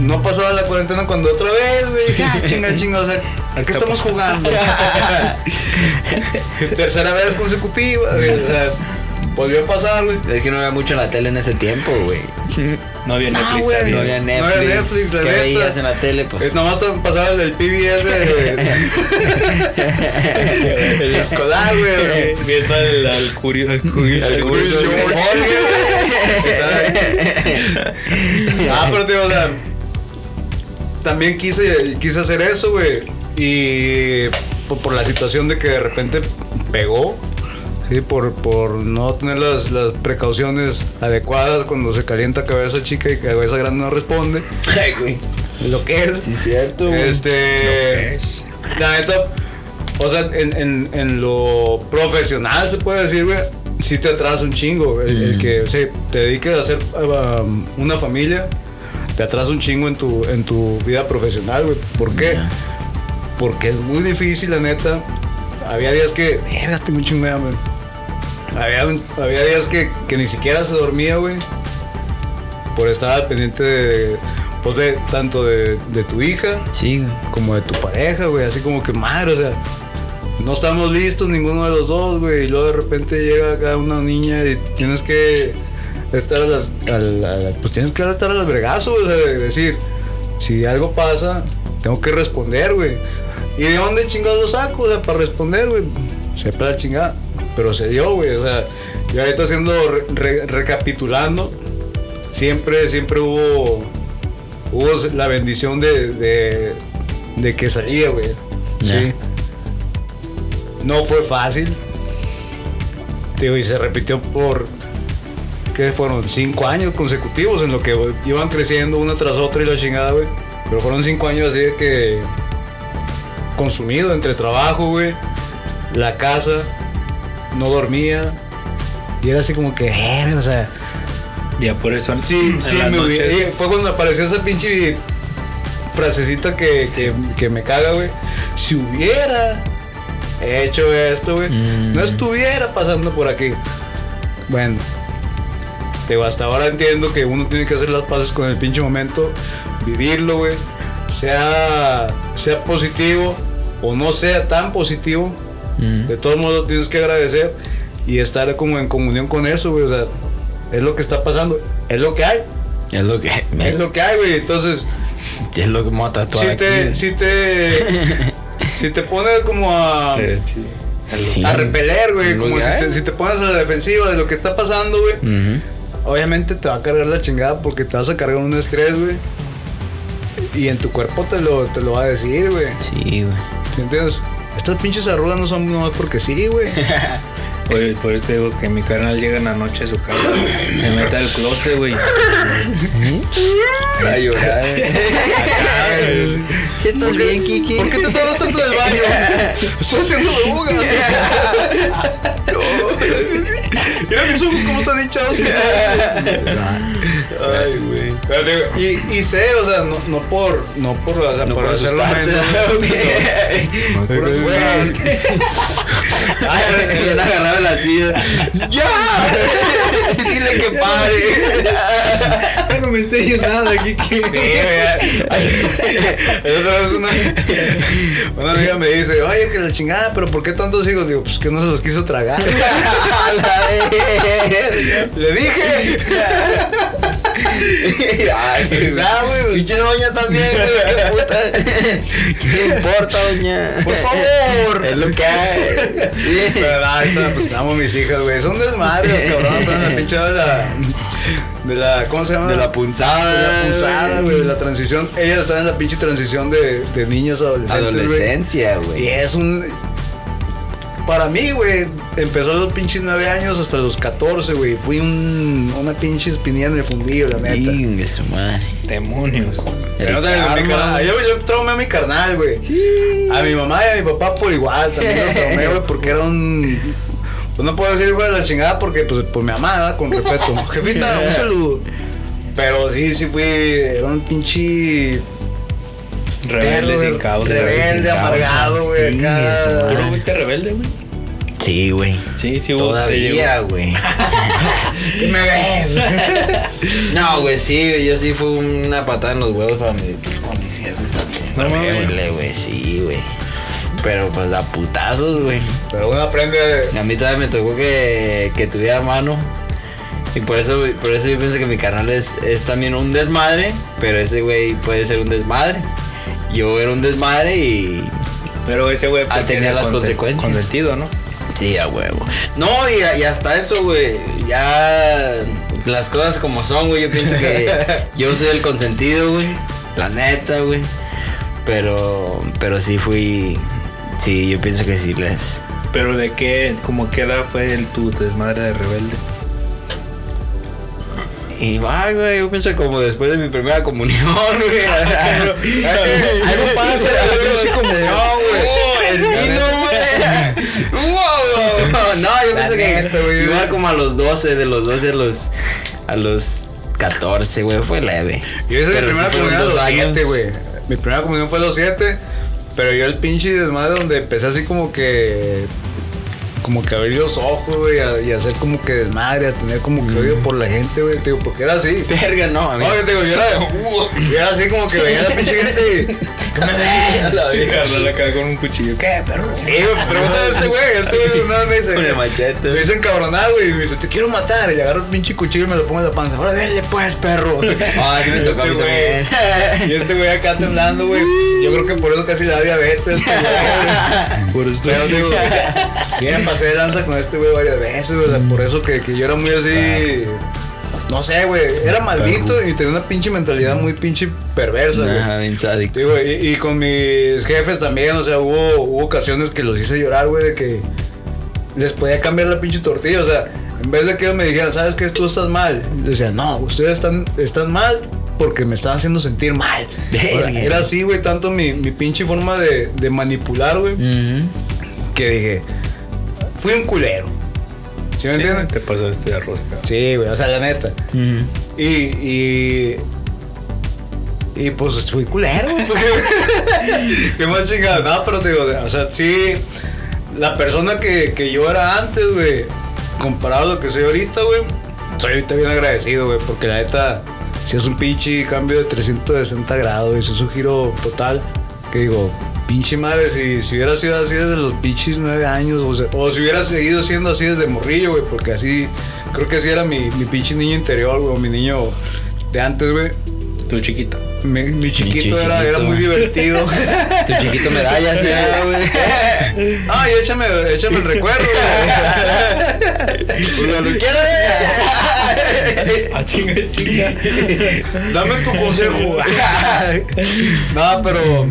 no pasaba la cuarentena cuando otra vez, güey. Ah, chinga, chinga, o sea, ¿a qué estamos jugando? Tercera vez consecutiva, güey. O sea, volvió a pasar, güey. Es que no había mucho la tele en ese tiempo, güey. No había Ah, Netflix también. No había Netflix. No había Netflix, ¿Qué veías en la tele? Pues. Es nomás te pasaba el del PBS de, el escolar, güey. Viendo al, al curio, al curio, El al Curious curio- George. ah, pero tío, o sea, también quise, quise hacer eso, güey. Y por, por la situación de que de repente pegó. Sí, por, por no tener las, las precauciones adecuadas cuando se calienta cabeza chica y cabeza grande no responde. Ay, güey. Lo que es. Sí, cierto, güey. Este. es. La neta, o sea, en, en, en lo profesional se puede decir, güey, sí te atrasa un chingo. El, el Mm. que, o sea, te dediques a hacer um, una familia, te atrasa un chingo en tu, en tu vida profesional, güey. ¿Por qué? Porque es muy difícil, la neta. Había días que, verga, tengo un chingo de hambre. Había, había días que, que ni siquiera se dormía, güey. Por estar al pendiente de, pues de, tanto de, de tu hija Sí, como de tu pareja, güey, así como que madre, o sea, no estamos listos ninguno de los dos, güey, y luego de repente llega acá una niña y tienes que estar a las, a la- a la- pues tienes que estar a las bregazos, o sea, de decir, si algo pasa, tengo que responder, güey. ¿Y de dónde chingados lo saco, o sea, para responder, güey? Sepa la chingada, pero se dio, güey, o sea, y ahorita haciendo, re- re- recapitulando, siempre, siempre hubo hubo la bendición de, de, de que salía, güey. Sí. No fue fácil. Digo, y se repitió por. ¿Qué fueron? Cinco años consecutivos en lo que iban creciendo una tras otra y la chingada, güey. Pero fueron cinco años así de que. Consumido entre trabajo, güey. La casa. No dormía. Y era así como que, sea. Ya por eso Sí, en sí, las me noches- eh, fue cuando apareció esa pinche frasecita que, que, que me caga, güey. Si hubiera hecho esto, güey, Mm. no estuviera pasando por aquí. Bueno, digo, hasta ahora entiendo que uno tiene que hacer las paces con el pinche momento, vivirlo, güey. Sea, sea positivo o no sea tan positivo, Mm. de todos modos tienes que agradecer y estar como en comunión con eso, güey. O sea, es lo que está pasando, es lo que hay, Es lo que. es lo que hay, güey. Entonces, Es lo que me voy a tatuar si te, aquí. si te, si te pones como a, sí. Sí. a repeler, güey, como si te, si te pones a la defensiva de lo que está pasando, güey, Ujú. obviamente te va a cargar la chingada porque te vas a cargar un estrés, güey. Y en tu cuerpo te lo, te lo va a decir, güey. Sí, güey. ¿Sí entiendes? Estas pinches arrugas no son nomás porque sí, güey. Por, por eso te digo que mi carnal llega en la noche a su casa. Me mete al closet, güey. A llorar. ¿Estás bien, Kiki? ¿Por qué te tardas tanto del baño? Estoy haciendo arrugas. Mira mis ojos cómo están hinchados. Ay, güey. Y, y sé, o sea, no, no por, no por, o sea, No por por hacerlo asustarte, menos. güey. No, por Güey. asustarte. Ay, querían agarrar la silla. ¡Ya! Dile que pare. no me enseñes nada. Sí. Otra vez una, una amiga me dice, oye, que la chingada, pero ¿por qué tantos hijos? Digo, pues que no se los quiso tragar. Le dije. Ay, Ah, güey. Pinche doña también, güey. qué puta. ¿Qué le importa, doña? Por favor. Es lo que hay. Ahorita, pues amo a mis hijas, güey. Son desmadres, cabrón. Están en la pinche de la. De la. ¿Cómo se llama? De la punzada. De la punzada, güey. De la transición. Ellas están en la pinche transición de, de niñas a adolescentes. güey. Adolescencia, Y güey. es un. Para mí, güey, empezó a los pinches 9 años hasta los 14, güey. Fui un, una pinche espinilla en el fundillo, la neta. Ingue su madre. Demonios. Pero carnal- yo, yo traumé a mi carnal, güey. Sí. A mi mamá y a mi papá por igual, también lo traumé, güey, porque era un. Pues no puedo decir hijo de la chingada porque, pues, por mi amada, con respeto. Jefita, un saludo. Pero sí, sí fui. Era un pinche. Rebelde sin causa. Rebelde, amargado, güey. ¿Tú no fuiste rebelde, güey? Sí, güey. Sí, sí. Todavía, güey. ¿Qué me ves? No, güey, sí, güey, yo sí fui una patada en los huevos para, mi, jefes también. Horrible, güey, sí, güey. Pero pues da putazos, güey. Pero uno aprende. A mí también me tocó que, que tuviera mano. Y por eso, por eso yo pienso que mi canal es, es también un desmadre, pero ese güey puede ser un desmadre. Yo era un desmadre y... Pero ese güey tenía era las conse- consecuencias. Consentido, ¿no? Sí, a huevo. No, y, y hasta eso, güey. Ya las cosas como son, güey. Yo pienso que yo soy el consentido, güey. La neta, güey. Pero, pero sí fui... Sí, yo pienso que sí les... Pero de qué, como qué edad fue el tu desmadre de rebelde. Y va, güey, yo pienso como después de mi primera comunión, güey. Algo pasa, algo así como no, güey. Oh, el vino, güey. Wow. No, yo pienso que igual como a los 12, de los 12 a los a los 14, güey, fue leve. Yo hice mi primera comunión a los dos años. 7, güey. Mi primera comunión fue a los 7. Pero yo el pinche desmadre donde empecé así como que. Como que abrir los ojos, güey, y hacer como que desmadre, a tener como que odio por la gente, güey. Te digo, porque era así. Verga, no, a mí. No, yo te digo, yo era, yo era así como que veía a la pinche gente y. ¿Qué me ves? La Y Carnal acá con un cuchillo. ¿Qué, perro? Sí, güey, pregúntale a este güey. Este güey una vez me dice. Con el machete. Me dice encabronado, güey. Y me dice, te quiero matar. Y le agarro el pinche cuchillo y me lo pongo en la panza. Ahora dale, pues, perro. Ah, sí me tocó a mí Este güey. también. Y este güey acá temblando, güey. Yo creo que por eso casi le da diabetes. este. Por eso Pero digo, me pasé de lanza con este güey varias veces, güey. O sea, por eso que, que yo era muy así. No sé, güey. Era maldito y tenía una pinche mentalidad muy pinche perversa, güey. Ajá, bien sádico. Sí, güey, y, y con mis jefes también, o sea, hubo, hubo ocasiones que los hice llorar, güey, de que les podía cambiar la pinche tortilla, o sea, en vez de que ellos me dijeran, ¿sabes qué? Tú estás mal. Les decía, no, ustedes están, están mal porque me están haciendo sentir mal. O sea, Verga. era así, güey, tanto mi, mi pinche forma de, de manipular, güey, que dije, fui un culero. ¿Sí me entienden? te pasó esto de rosca. Sí, güey, o sea, la neta. Y, y, y pues fui culero, güey. Qué más chingada. No, pero te digo, o sea, sí, la persona que, que yo era antes, güey, comparado a lo que soy ahorita, güey, soy ahorita bien agradecido, güey, porque la neta, si es un pinche cambio de 360 grados, y si es un giro total, que digo, pinche madre, si, si hubiera sido así desde los pinches nueve años, o, sea, o si hubiera seguido siendo así desde morrillo, güey, porque así, creo que así era mi, mi pinche niño interior, güey, o mi niño de antes, güey. Tu chiquito. Mi, mi chiquito, era, chiquito. era muy divertido. Tu chiquito medalla, sí, güey. Ay, échame, échame el recuerdo, güey. Pues cuando quieras. Ah, chinga, chinga. Dame tu consejo. no, pero.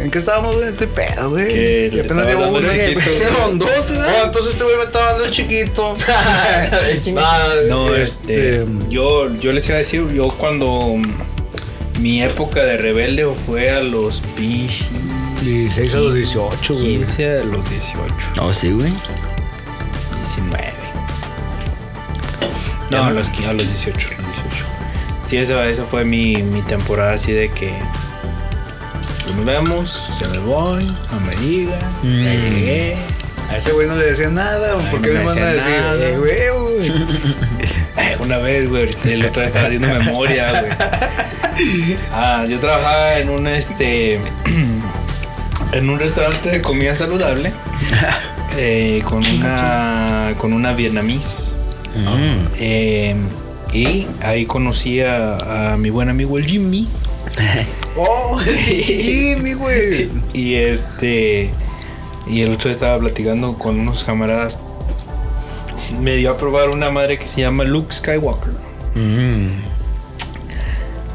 ¿En qué estábamos, güey? Este pedo, güey. Que le apenas llevo uno. Fueron dos, ¿eh? Oh, entonces este güey me estaba dando el chiquito. Ah, No, este, yo, yo les iba a decir, yo cuando mm, mi época de rebelde fue a los pinches 16 a los 18, güey. 15 a los 18, Oh, sí, güey. 19. No, a los, 15, a los 18, a los 18. Sí, esa, esa fue mi, mi temporada así de que nos vemos, se me voy, no me digan, ya Mm. llegué. A ese güey no le decía nada. Ay, ¿Por no qué me me manda a decir? nada. Eh, güey. Eh, Una vez, güey, el otro estaba haciendo memoria, güey. Ah, yo trabajaba en un este en un restaurante de comida saludable eh, con una con una vietnamís. Mm. Eh, y ahí conocí a, a mi buen amigo el Jimmy. Oh, Jimmy, güey. Y este. Y el otro día estaba platicando con unos camaradas. Me dio a probar una madre que se llama Luke Skywalker. Mm.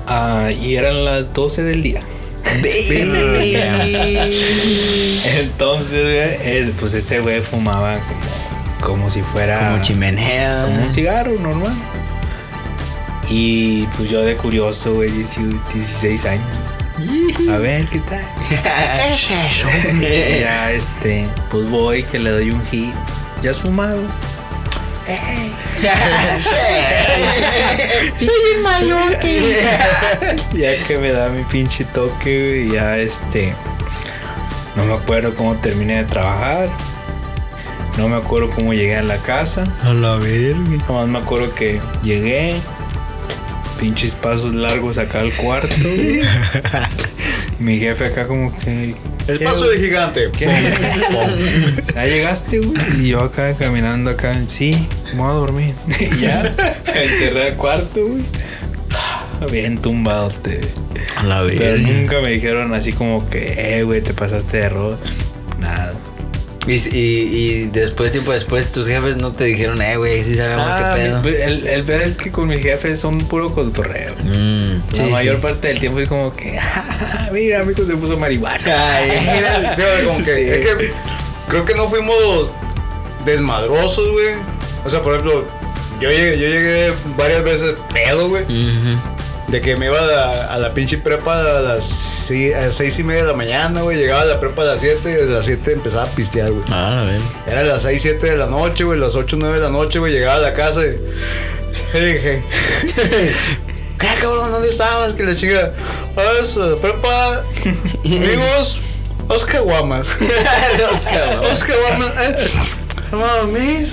Ah, y eran las 12 del día. Entonces, es- pues ese güey fumaba como, como si fuera. Como chimenea. como un cigarro normal. Y pues yo de curioso, güey, 18, 16 años. A ver qué trae. ¿Qué es eso? Ya este, pues voy que le doy un hit. ¿Ya has fumado? Soy el mayote. ya que me da mi pinche toque, güey, ya este. No me acuerdo cómo terminé de trabajar. No me acuerdo cómo llegué a la casa. A la verga. Nomás me acuerdo que llegué. Pinches pasos largos acá al cuarto. güey. Mi jefe acá como que... El ¿qué, paso güey? de gigante. ¿Qué? Ya llegaste, güey. Y yo acá caminando acá. Sí, me voy a dormir. Y ya. Encerré al cuarto, güey. Bien tumbado, te. A la Pero nunca me dijeron así como que, eh, güey, te pasaste de error. Nada. Y, y, y después, tiempo después, tus jefes no te dijeron, eh, güey, sí sabemos Ah, qué pedo. mi- el, el pedo es que con mis jefes son puro cotorreo. Mm, La sí, mayor sí. parte del tiempo es como que, "Ah, mira, mi hijo se puso marihuana. Mira, fíjate, como que, Sí. es que creo que no fuimos desmadrosos, güey. O sea, por ejemplo, yo llegué, yo llegué varias veces pedo, güey. De que me iba a la, a la pinche prepa a las, si- a las seis y media de la mañana, güey. Llegaba a la prepa a las 7 y desde las 7 empezaba a pistear, güey. Ah, a ver. Era las 6, 7 de la noche, güey. Las 8, 9 de la noche, güey. Llegaba a la casa y. dije. ¿Qué cabrón? ¿Dónde estabas? Que la chica. Vas a la prepa. Amigos. Oscar Guamas. Oscar Guamas. Eh. Vamos a dormir.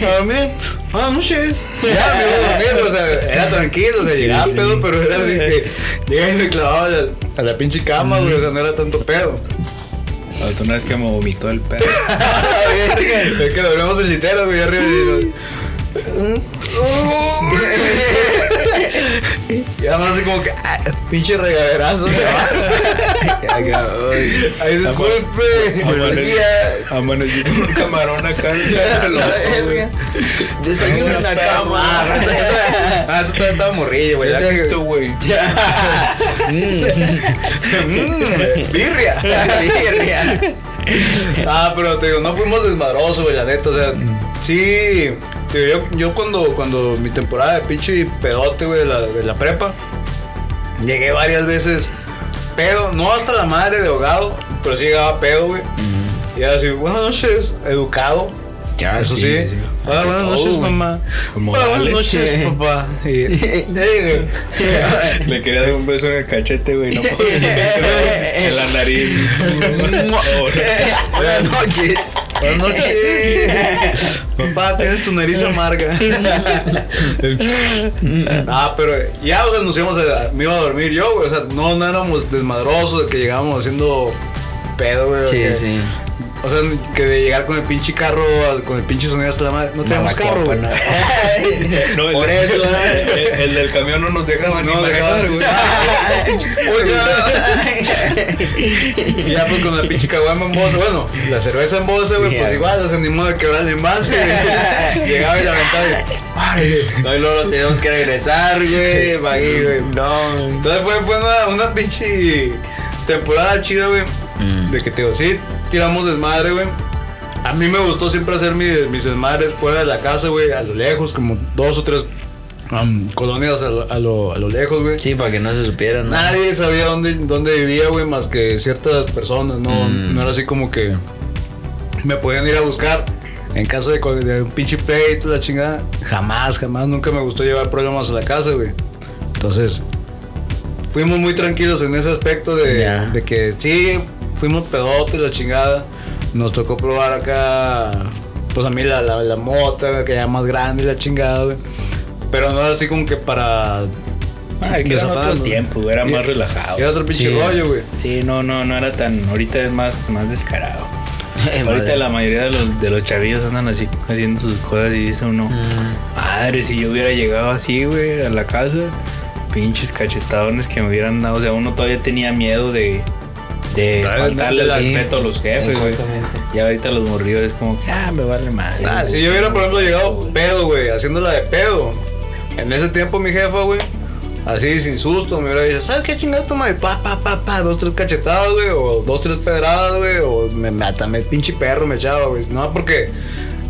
Dormir. Buenas noches. Ya, me iba a dormir. O sea, era tranquilo. O sea, llegaba pedo, pero era así que. Llegaba y me clavaba a la, a la pinche cama, güey. O sea, no era tanto pedo. La otra una vez que me vomitó el pedo. es que dormimos en literas, güey, arriba y Y además así como que, ah, pinche regaderazo. Ay, disculpe. Amanecí con un camarón acá. Desayuno en la cama. Ah, eso- eso- Ah, todavía estaba morrillo, güey. ¿Qué ya esto, güey? Mm, Birria. Ah, pero te digo, no fuimos desmadrosos, güey, la neta. O sea, sí. Digo, yo, yo cuando, cuando mi temporada de pinche pedote, güey, de la, de la prepa, llegué varias veces pedo, no hasta la madre de ahogado, pero sí llegaba pedo, güey. Y era así, buenas noches, educado. Ya, Eso sí. sí, sí. Ah, buenas Todo, noches, mamá. Buenas noches, papá. Le quería dar un beso en el cachete, güey. No podía. En la nariz. Buenas noches. Buenas noches. Papá, tienes tu nariz amarga. ah, pero ya, o sea, nos íbamos a. Me iba a dormir yo, güey. O sea, no, no éramos desmadrosos de que llegábamos haciendo pedo, güey. Sí, sí. O sea, que de llegar con el pinche carro, con el pinche sonido hasta la madre. No tenemos carro, güey. No, el, Por eso, el, el del camión no nos dejaba ni No, manejar, dejaba- güey. Y ya pues con la pinche caguama en bolsa, bueno, la cerveza en bolsa, güey, Sí, pues igual, o sea, ni modo de quebrar el envase, güey. Llegaba y la aventaba y, No, y luego lo tenemos que regresar, güey. aquí, güey. No. Entonces fue, fue una, una pinche temporada chida, güey. Mm. De que te digo, sí, tiramos desmadre, güey. A mí me gustó siempre hacer mis, mis desmadres fuera de la casa, güey, a lo lejos, como dos o tres um, colonias a lo, a lo, a lo lejos, güey. Sí, para que no se supiera nada. Nadie sabía dónde, dónde vivía, güey, más que ciertas personas, no, Mm. no era así como que me podían ir a buscar. En caso de, de un pinche pleito, la chingada, jamás, jamás, nunca me gustó llevar problemas a la casa, güey. Entonces, fuimos muy tranquilos en ese aspecto de, de que sí, fuimos pedotes, la chingada. Nos tocó probar acá, pues a mí la, la, la mota, que ya más grande, la chingada, güey. Pero no era así como que para Ay, que eran otros tiempos, era Y- más relajado. Era otro pinche Sí. rollo, güey. Sí, no, no, no era tan. Ahorita es más, más descarado. Ahorita Madre. la mayoría de los, de los chavillos andan así haciendo sus cosas y dice uno, Mm. madre, si yo hubiera llegado así, güey, a la casa, pinches cachetadones que me hubieran dado. O sea, uno todavía tenía miedo de, de faltarle el respeto a los jefes, güey. Exactamente. Y ahorita los morrillos es como que, ah, me vale madre. Ah, si yo hubiera, por ejemplo, llegado pedo, güey, haciéndola de pedo. En ese tiempo, mi jefa, güey, así sin susto, me hubiera dicho, ¿sabes qué chingada toma de pa, pa, pa, pa? Dos, tres cachetadas, güey, o dos, tres pedradas, güey, o me mata, me pinche perro me echaba, güey. No, porque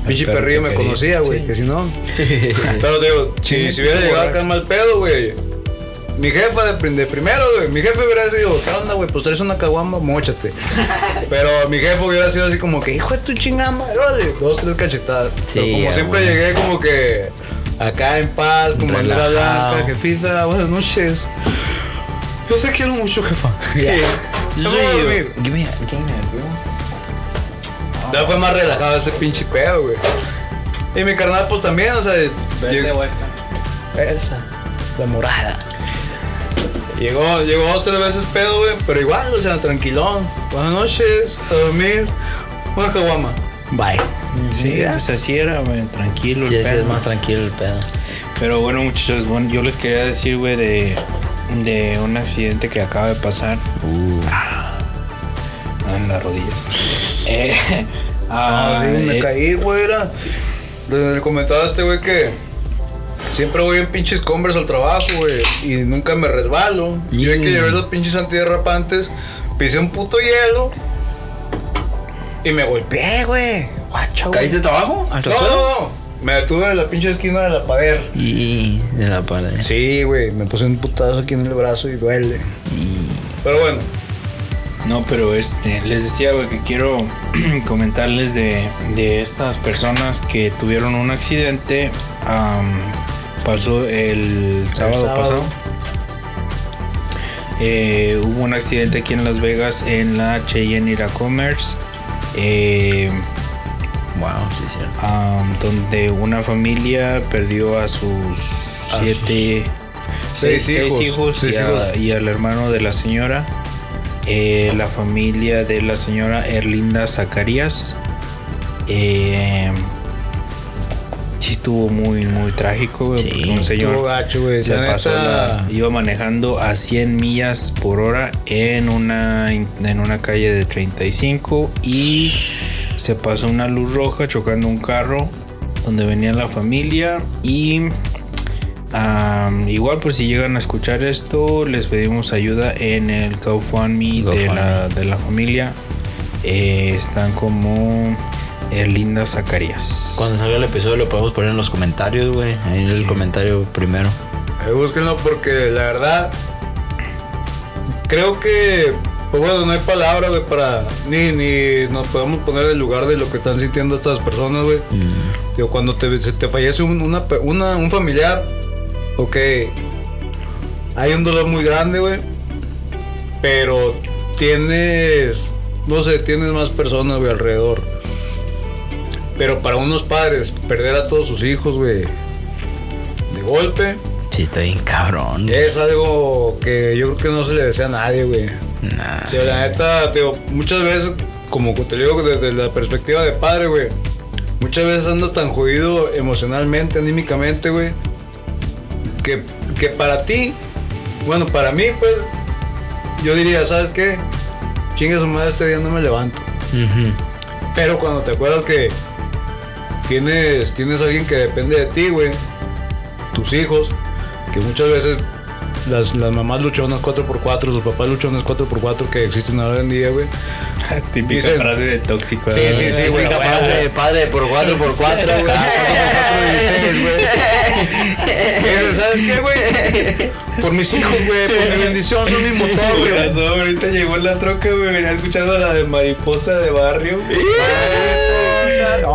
pinche perrillo me quería. conocía, güey, Sí. que si no. Pero digo, si, si hubiera llegado acá mal pedo, güey. Mi jefa de, de primero, güey. Mi jefe hubiera sido, ¿qué onda, güey? Pues traes una caguama, mochate. Pero mi jefe hubiera sido así como que, hijo de tu chingada madre, Dos, tres cachetadas. Sí, Pero como siempre llegué como que acá en paz, con bandera blanca, jefita, buenas noches. Yo te quiero mucho, jefa. Yo Ya me voy a soy dormir. Give me, give me a girl. Ya fue más relajado ese pinche pedo, güey. Y mi carnal, pues también, o sea. Vete de llegó- esa, la morada. Llegó, llegó dos, tres veces pedo, güey, pero igual, o sea, tranquilón. Buenas noches, a dormir. Una caguama. Bye. Sí, pues así era, güey, tranquilo. el Sí, ese pedo. es más tranquilo el pedo. Pero bueno, muchachos, bueno, yo les quería decir, güey, de, de un accidente que acaba de pasar Ah, en las rodillas. Eh, Ah, ah, sí, me eh, caí, güey, era. Le comentaba a este güey que siempre voy en pinches Converse al trabajo, güey, y nunca me resbalo. Y hay que Mm. llevar los pinches antiderrapantes, pisé un puto hielo y me golpeé, güey. Guacha, güey. ¿Caíste abajo? ¿Hasta No, no, no. Me detuve en la pinche esquina de la pader. Y de la pared. Sí, güey, me puse un putazo aquí en el brazo y duele. Pero bueno, No, pero este, les decía, güey, que quiero comentarles de, de estas personas que tuvieron un accidente. Pasó el sábado, sábado. pasado. Eh, hubo un accidente aquí en Las Vegas en la Cheyenne Ira Commerce. eh, Wow, sí, am, donde una familia perdió a sus A siete seis seis hijos, hijos seis y, a- hijos. y al hermano de la señora Eh, la familia de la señora Erlinda Zacarías sí estuvo muy muy trágico güey, Sí, un señor gacho, güey. se La pasó la- iba manejando a 100 millas por hora en una en una calle de 35 y se pasó una luz roja chocando un carro donde venía la familia y am, igual por si llegan a escuchar esto les pedimos ayuda en el GoFundMe de GoFundMe. la, de la familia Eh, están como Erlinda Zacarías Cuando salga el episodio lo podemos poner en los comentarios, güey. Ahí en Sí. el comentario primero. Eh, búsquenlo porque la verdad creo que pues bueno no hay palabra güey para ni ni nos podemos poner en el lugar de lo que están sintiendo estas personas güey Mm. Digo, cuando te, se te fallece un, una, una- un familiar ok hay un dolor muy grande güey pero tienes no sé tienes más personas güey alrededor pero para unos padres perder a todos sus hijos güey de golpe Sí, está bien cabrón. es algo que yo creo que no se le desea a nadie, güey. Nah. Sí, la neta, digo, muchas veces, como te digo desde la perspectiva de padre, güey, muchas veces andas tan jodido emocionalmente, anímicamente, güey, que, que para ti, bueno, para mí, pues, yo diría, ¿sabes qué? Chingue su madre, este día no me levanto. Pero cuando te acuerdas que tienes, tienes alguien que depende de ti, güey, tus hijos, que muchas veces las, las mamás luchonas 4x4, los papás luchones 4x4 que existen ahora en día, güey. típica Dicen- frase de tóxico Sí, ¿verdad? sí, sí, güey, Típica frase de padre por 4 por 4 güey. Ah, 4x4 16, güey. ¿Sabes qué, güey? Por mis hijos, güey, por mi bendición, son mi motor, güey. ahorita llegó la troca, güey. Venía escuchando la de mariposa de barrio.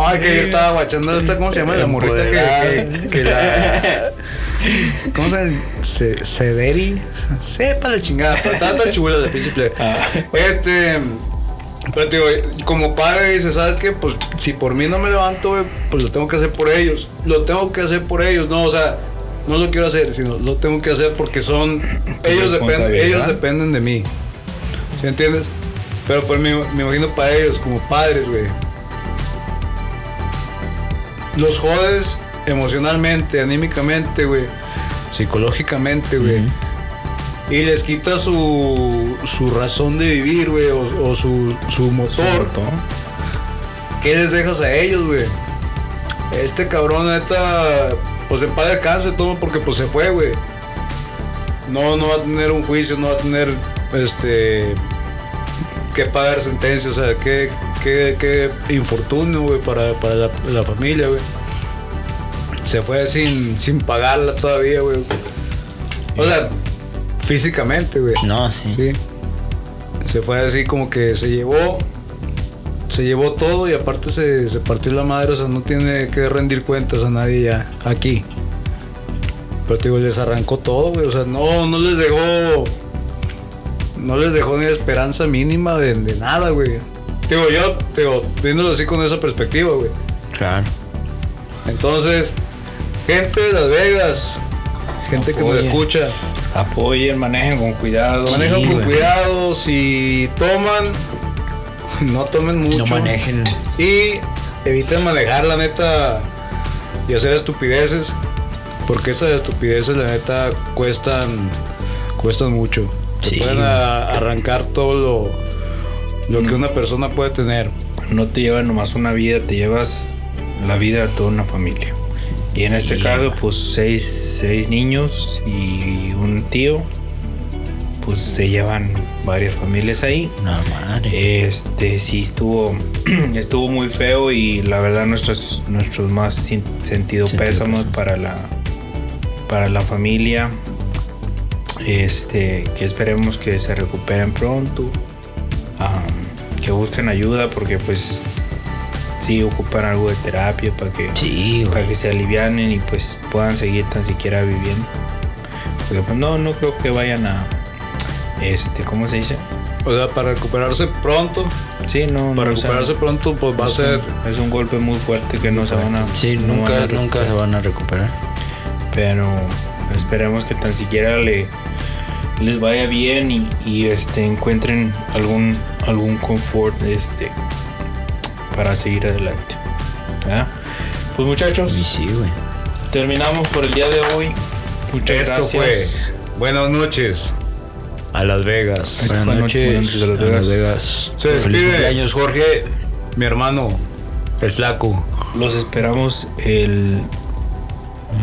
Ay, que yo estaba guachando esta, ¿cómo se llama? La morrita que, que, que la. ¿Cómo se llama? Se, Cederi. Sepa la chingada. Estaba tan chula la pinche play. Este. Pero te digo, como padre dices, ¿sabes qué? Pues si por mí no me levanto, pues lo tengo que hacer por ellos. Lo tengo que hacer por ellos, no, o sea, no lo quiero hacer, sino lo tengo que hacer porque son. Ellos, dependen, ellos dependen de mí. ¿Sí entiendes? Pero por mí, me imagino para ellos, como padres, güey. Los jodes emocionalmente, anímicamente, güey. Psicológicamente, güey. Y les quita su, su razón de vivir, güey, o, o su, su motor. ¿Qué les dejas a ellos, güey? Este cabrón, neta, pues en paz descanse todo porque pues se fue, güey. No, no va a tener un juicio, no va a tener, este, que pagar sentencia, o sea, qué, qué, qué infortunio, güey, para, para la, la familia, güey. Se fue sin, sin pagarla todavía, güey. O sea, físicamente, güey. No, sí. Sí. Se fue así como que se llevó. Se llevó todo y aparte se, se partió la madre, o sea, no tiene que rendir cuentas a nadie ya aquí. Pero te digo, les arrancó todo, güey. O sea, no, no les dejó. No les dejó ni esperanza mínima de, de nada, güey. Digo, yo, digo, viéndolo así con esa perspectiva, güey. Claro. Entonces, gente de Las Vegas, gente que nos escucha, Apoyen, manejen con cuidado. manejan Sí, con güey. cuidado. Si toman, no tomen mucho. No manejen. Y eviten manejar, la neta, y hacer estupideces. Porque esas estupideces, la neta, cuestan, cuestan mucho. Se Sí, pueden a- arrancar todo lo, lo que una persona puede tener. No te llevas nomás una vida, te llevas la vida de toda una familia. Y en este caso, pues seis, seis niños y un tío, pues se llevan varias familias ahí. No, madre. Este sí estuvo estuvo muy feo y la verdad nuestros nuestros más sentido Sentido pésamos pésame. para la para la familia. Este que esperemos que se recuperen pronto. am, que busquen ayuda porque pues sí ocupan algo de terapia para que sí, para que se alivianen y pues puedan seguir tan siquiera viviendo. Porque pues no no creo que vayan a este, ¿cómo se dice? O sea, para recuperarse pronto, Sí, no, para no, o sea, recuperarse pronto, pues va a ser. un- es un golpe muy fuerte que no se van a. Sí, no nunca, a nunca se van a recuperar. Pero esperemos que tan siquiera le les vaya bien y, y, este encuentren algún algún confort este para seguir adelante. ¿verdad? Pues muchachos, Y sí, güey. terminamos por el día de hoy. Muchas Esto gracias. fue. Buenas noches. A Las Vegas. Buenas noches. Las a. Las Vegas. Se despide. cumpleaños, Jorge. Mi hermano, el flaco. Los esperamos el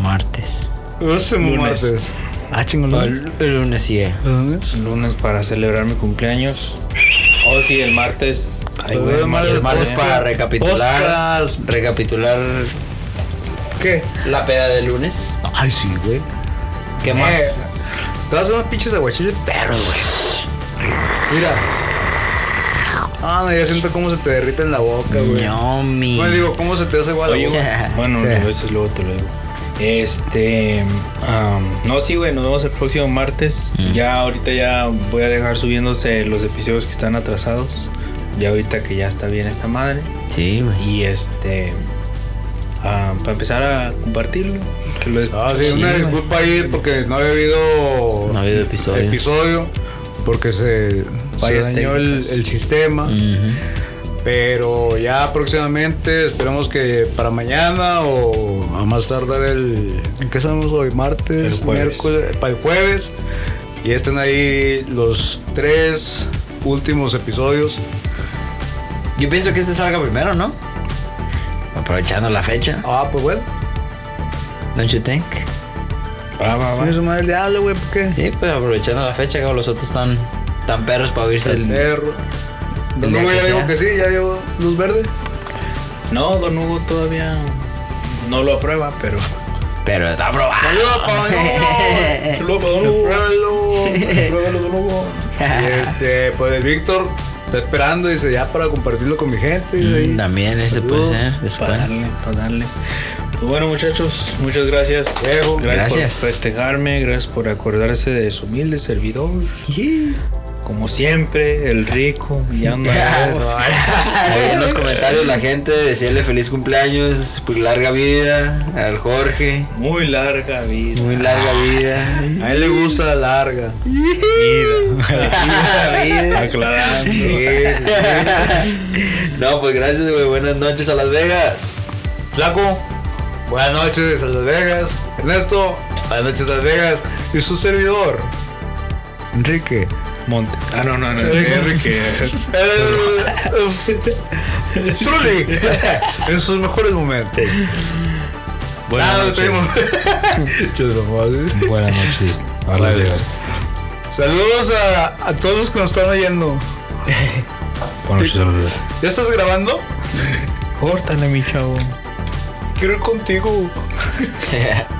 Martes. Próximo Lunes. martes. Ah, chingón. El, el lunes sí. eh. lunes para celebrar mi cumpleaños. Oh, sí, el martes. Ay, güey, El el martes El martes para recapitular. Podcast. Recapitular ¿Qué? la peda del lunes. Ay, sí, güey. ¿Qué Eh, más? Te vas a unos pinches aguachiles perros, güey. Mira. Ah, no, ya siento cómo se te derrite en la boca, güey. No, digo, cómo se te hace igual la boca. bueno, a veces luego te lo digo. Este. am, no, sí, güey, nos vemos el próximo martes. Mm. Ya ahorita ya voy a dejar subiéndose los episodios que están atrasados. Ya ahorita que ya está bien esta madre. Sí, güey. Y este. para empezar a compartirlo. Que lo Ah, sí, Sí, una güey. disculpa ahí porque no había habido, No ha habido episodio. episodio, porque se, se dañó el, sistema. Pero ya próximamente esperemos que para mañana o a más tardar el. ¿En qué estamos hoy? Martes, El miércoles, para el jueves. Y estén ahí los tres últimos episodios. Yo pienso que este salga primero, ¿no? Aprovechando la fecha. Ah, pues bueno. Don't you think? Va, va, va. Su madre el diablo, güey, ¿por qué? Sí, pues aprovechando la fecha, como los otros están tan perros para oírse El el. perro. Don Hugo ya dijo que sí, ya dio luz verde. No, Don Hugo todavía no lo aprueba, pero. Pero está aprobado. ¡Saludos para Don Hugo! Saludos para Don Hugo. Pruébalo. Pruébalo, Don Hugo. Y este, pues el Víctor está esperando, dice, ya para compartirlo con mi gente. Mm, También ese puede ser. Para darle, para darle. Pues bueno, muchachos, muchas gracias. Gracias, Gracias. por festejarme, gracias por acordarse de su humilde servidor. Como siempre, el rico. Y anda. Ahí en los comentarios la gente decirle feliz cumpleaños, pues, larga vida al Jorge, Muy larga vida. muy larga vida. A él le gusta la larga. Larga vida. Aclarando. Sí, sí. No, pues gracias, güey. Buenas noches a Las Vegas. Flaco, buenas noches a Las Vegas. Ernesto, buenas noches a Las Vegas. Y su servidor, Enrique. Monte. Ah, no, no, no. Enrique. El, Truly, en sus mejores momentos. Buenas Ah, noches. Buenas noches. A Las Vegas. Saludos a, a todos los que nos están oyendo. Buenas noches. ¿Ya estás grabando? Córtale, mi chavo. Quiero ir contigo.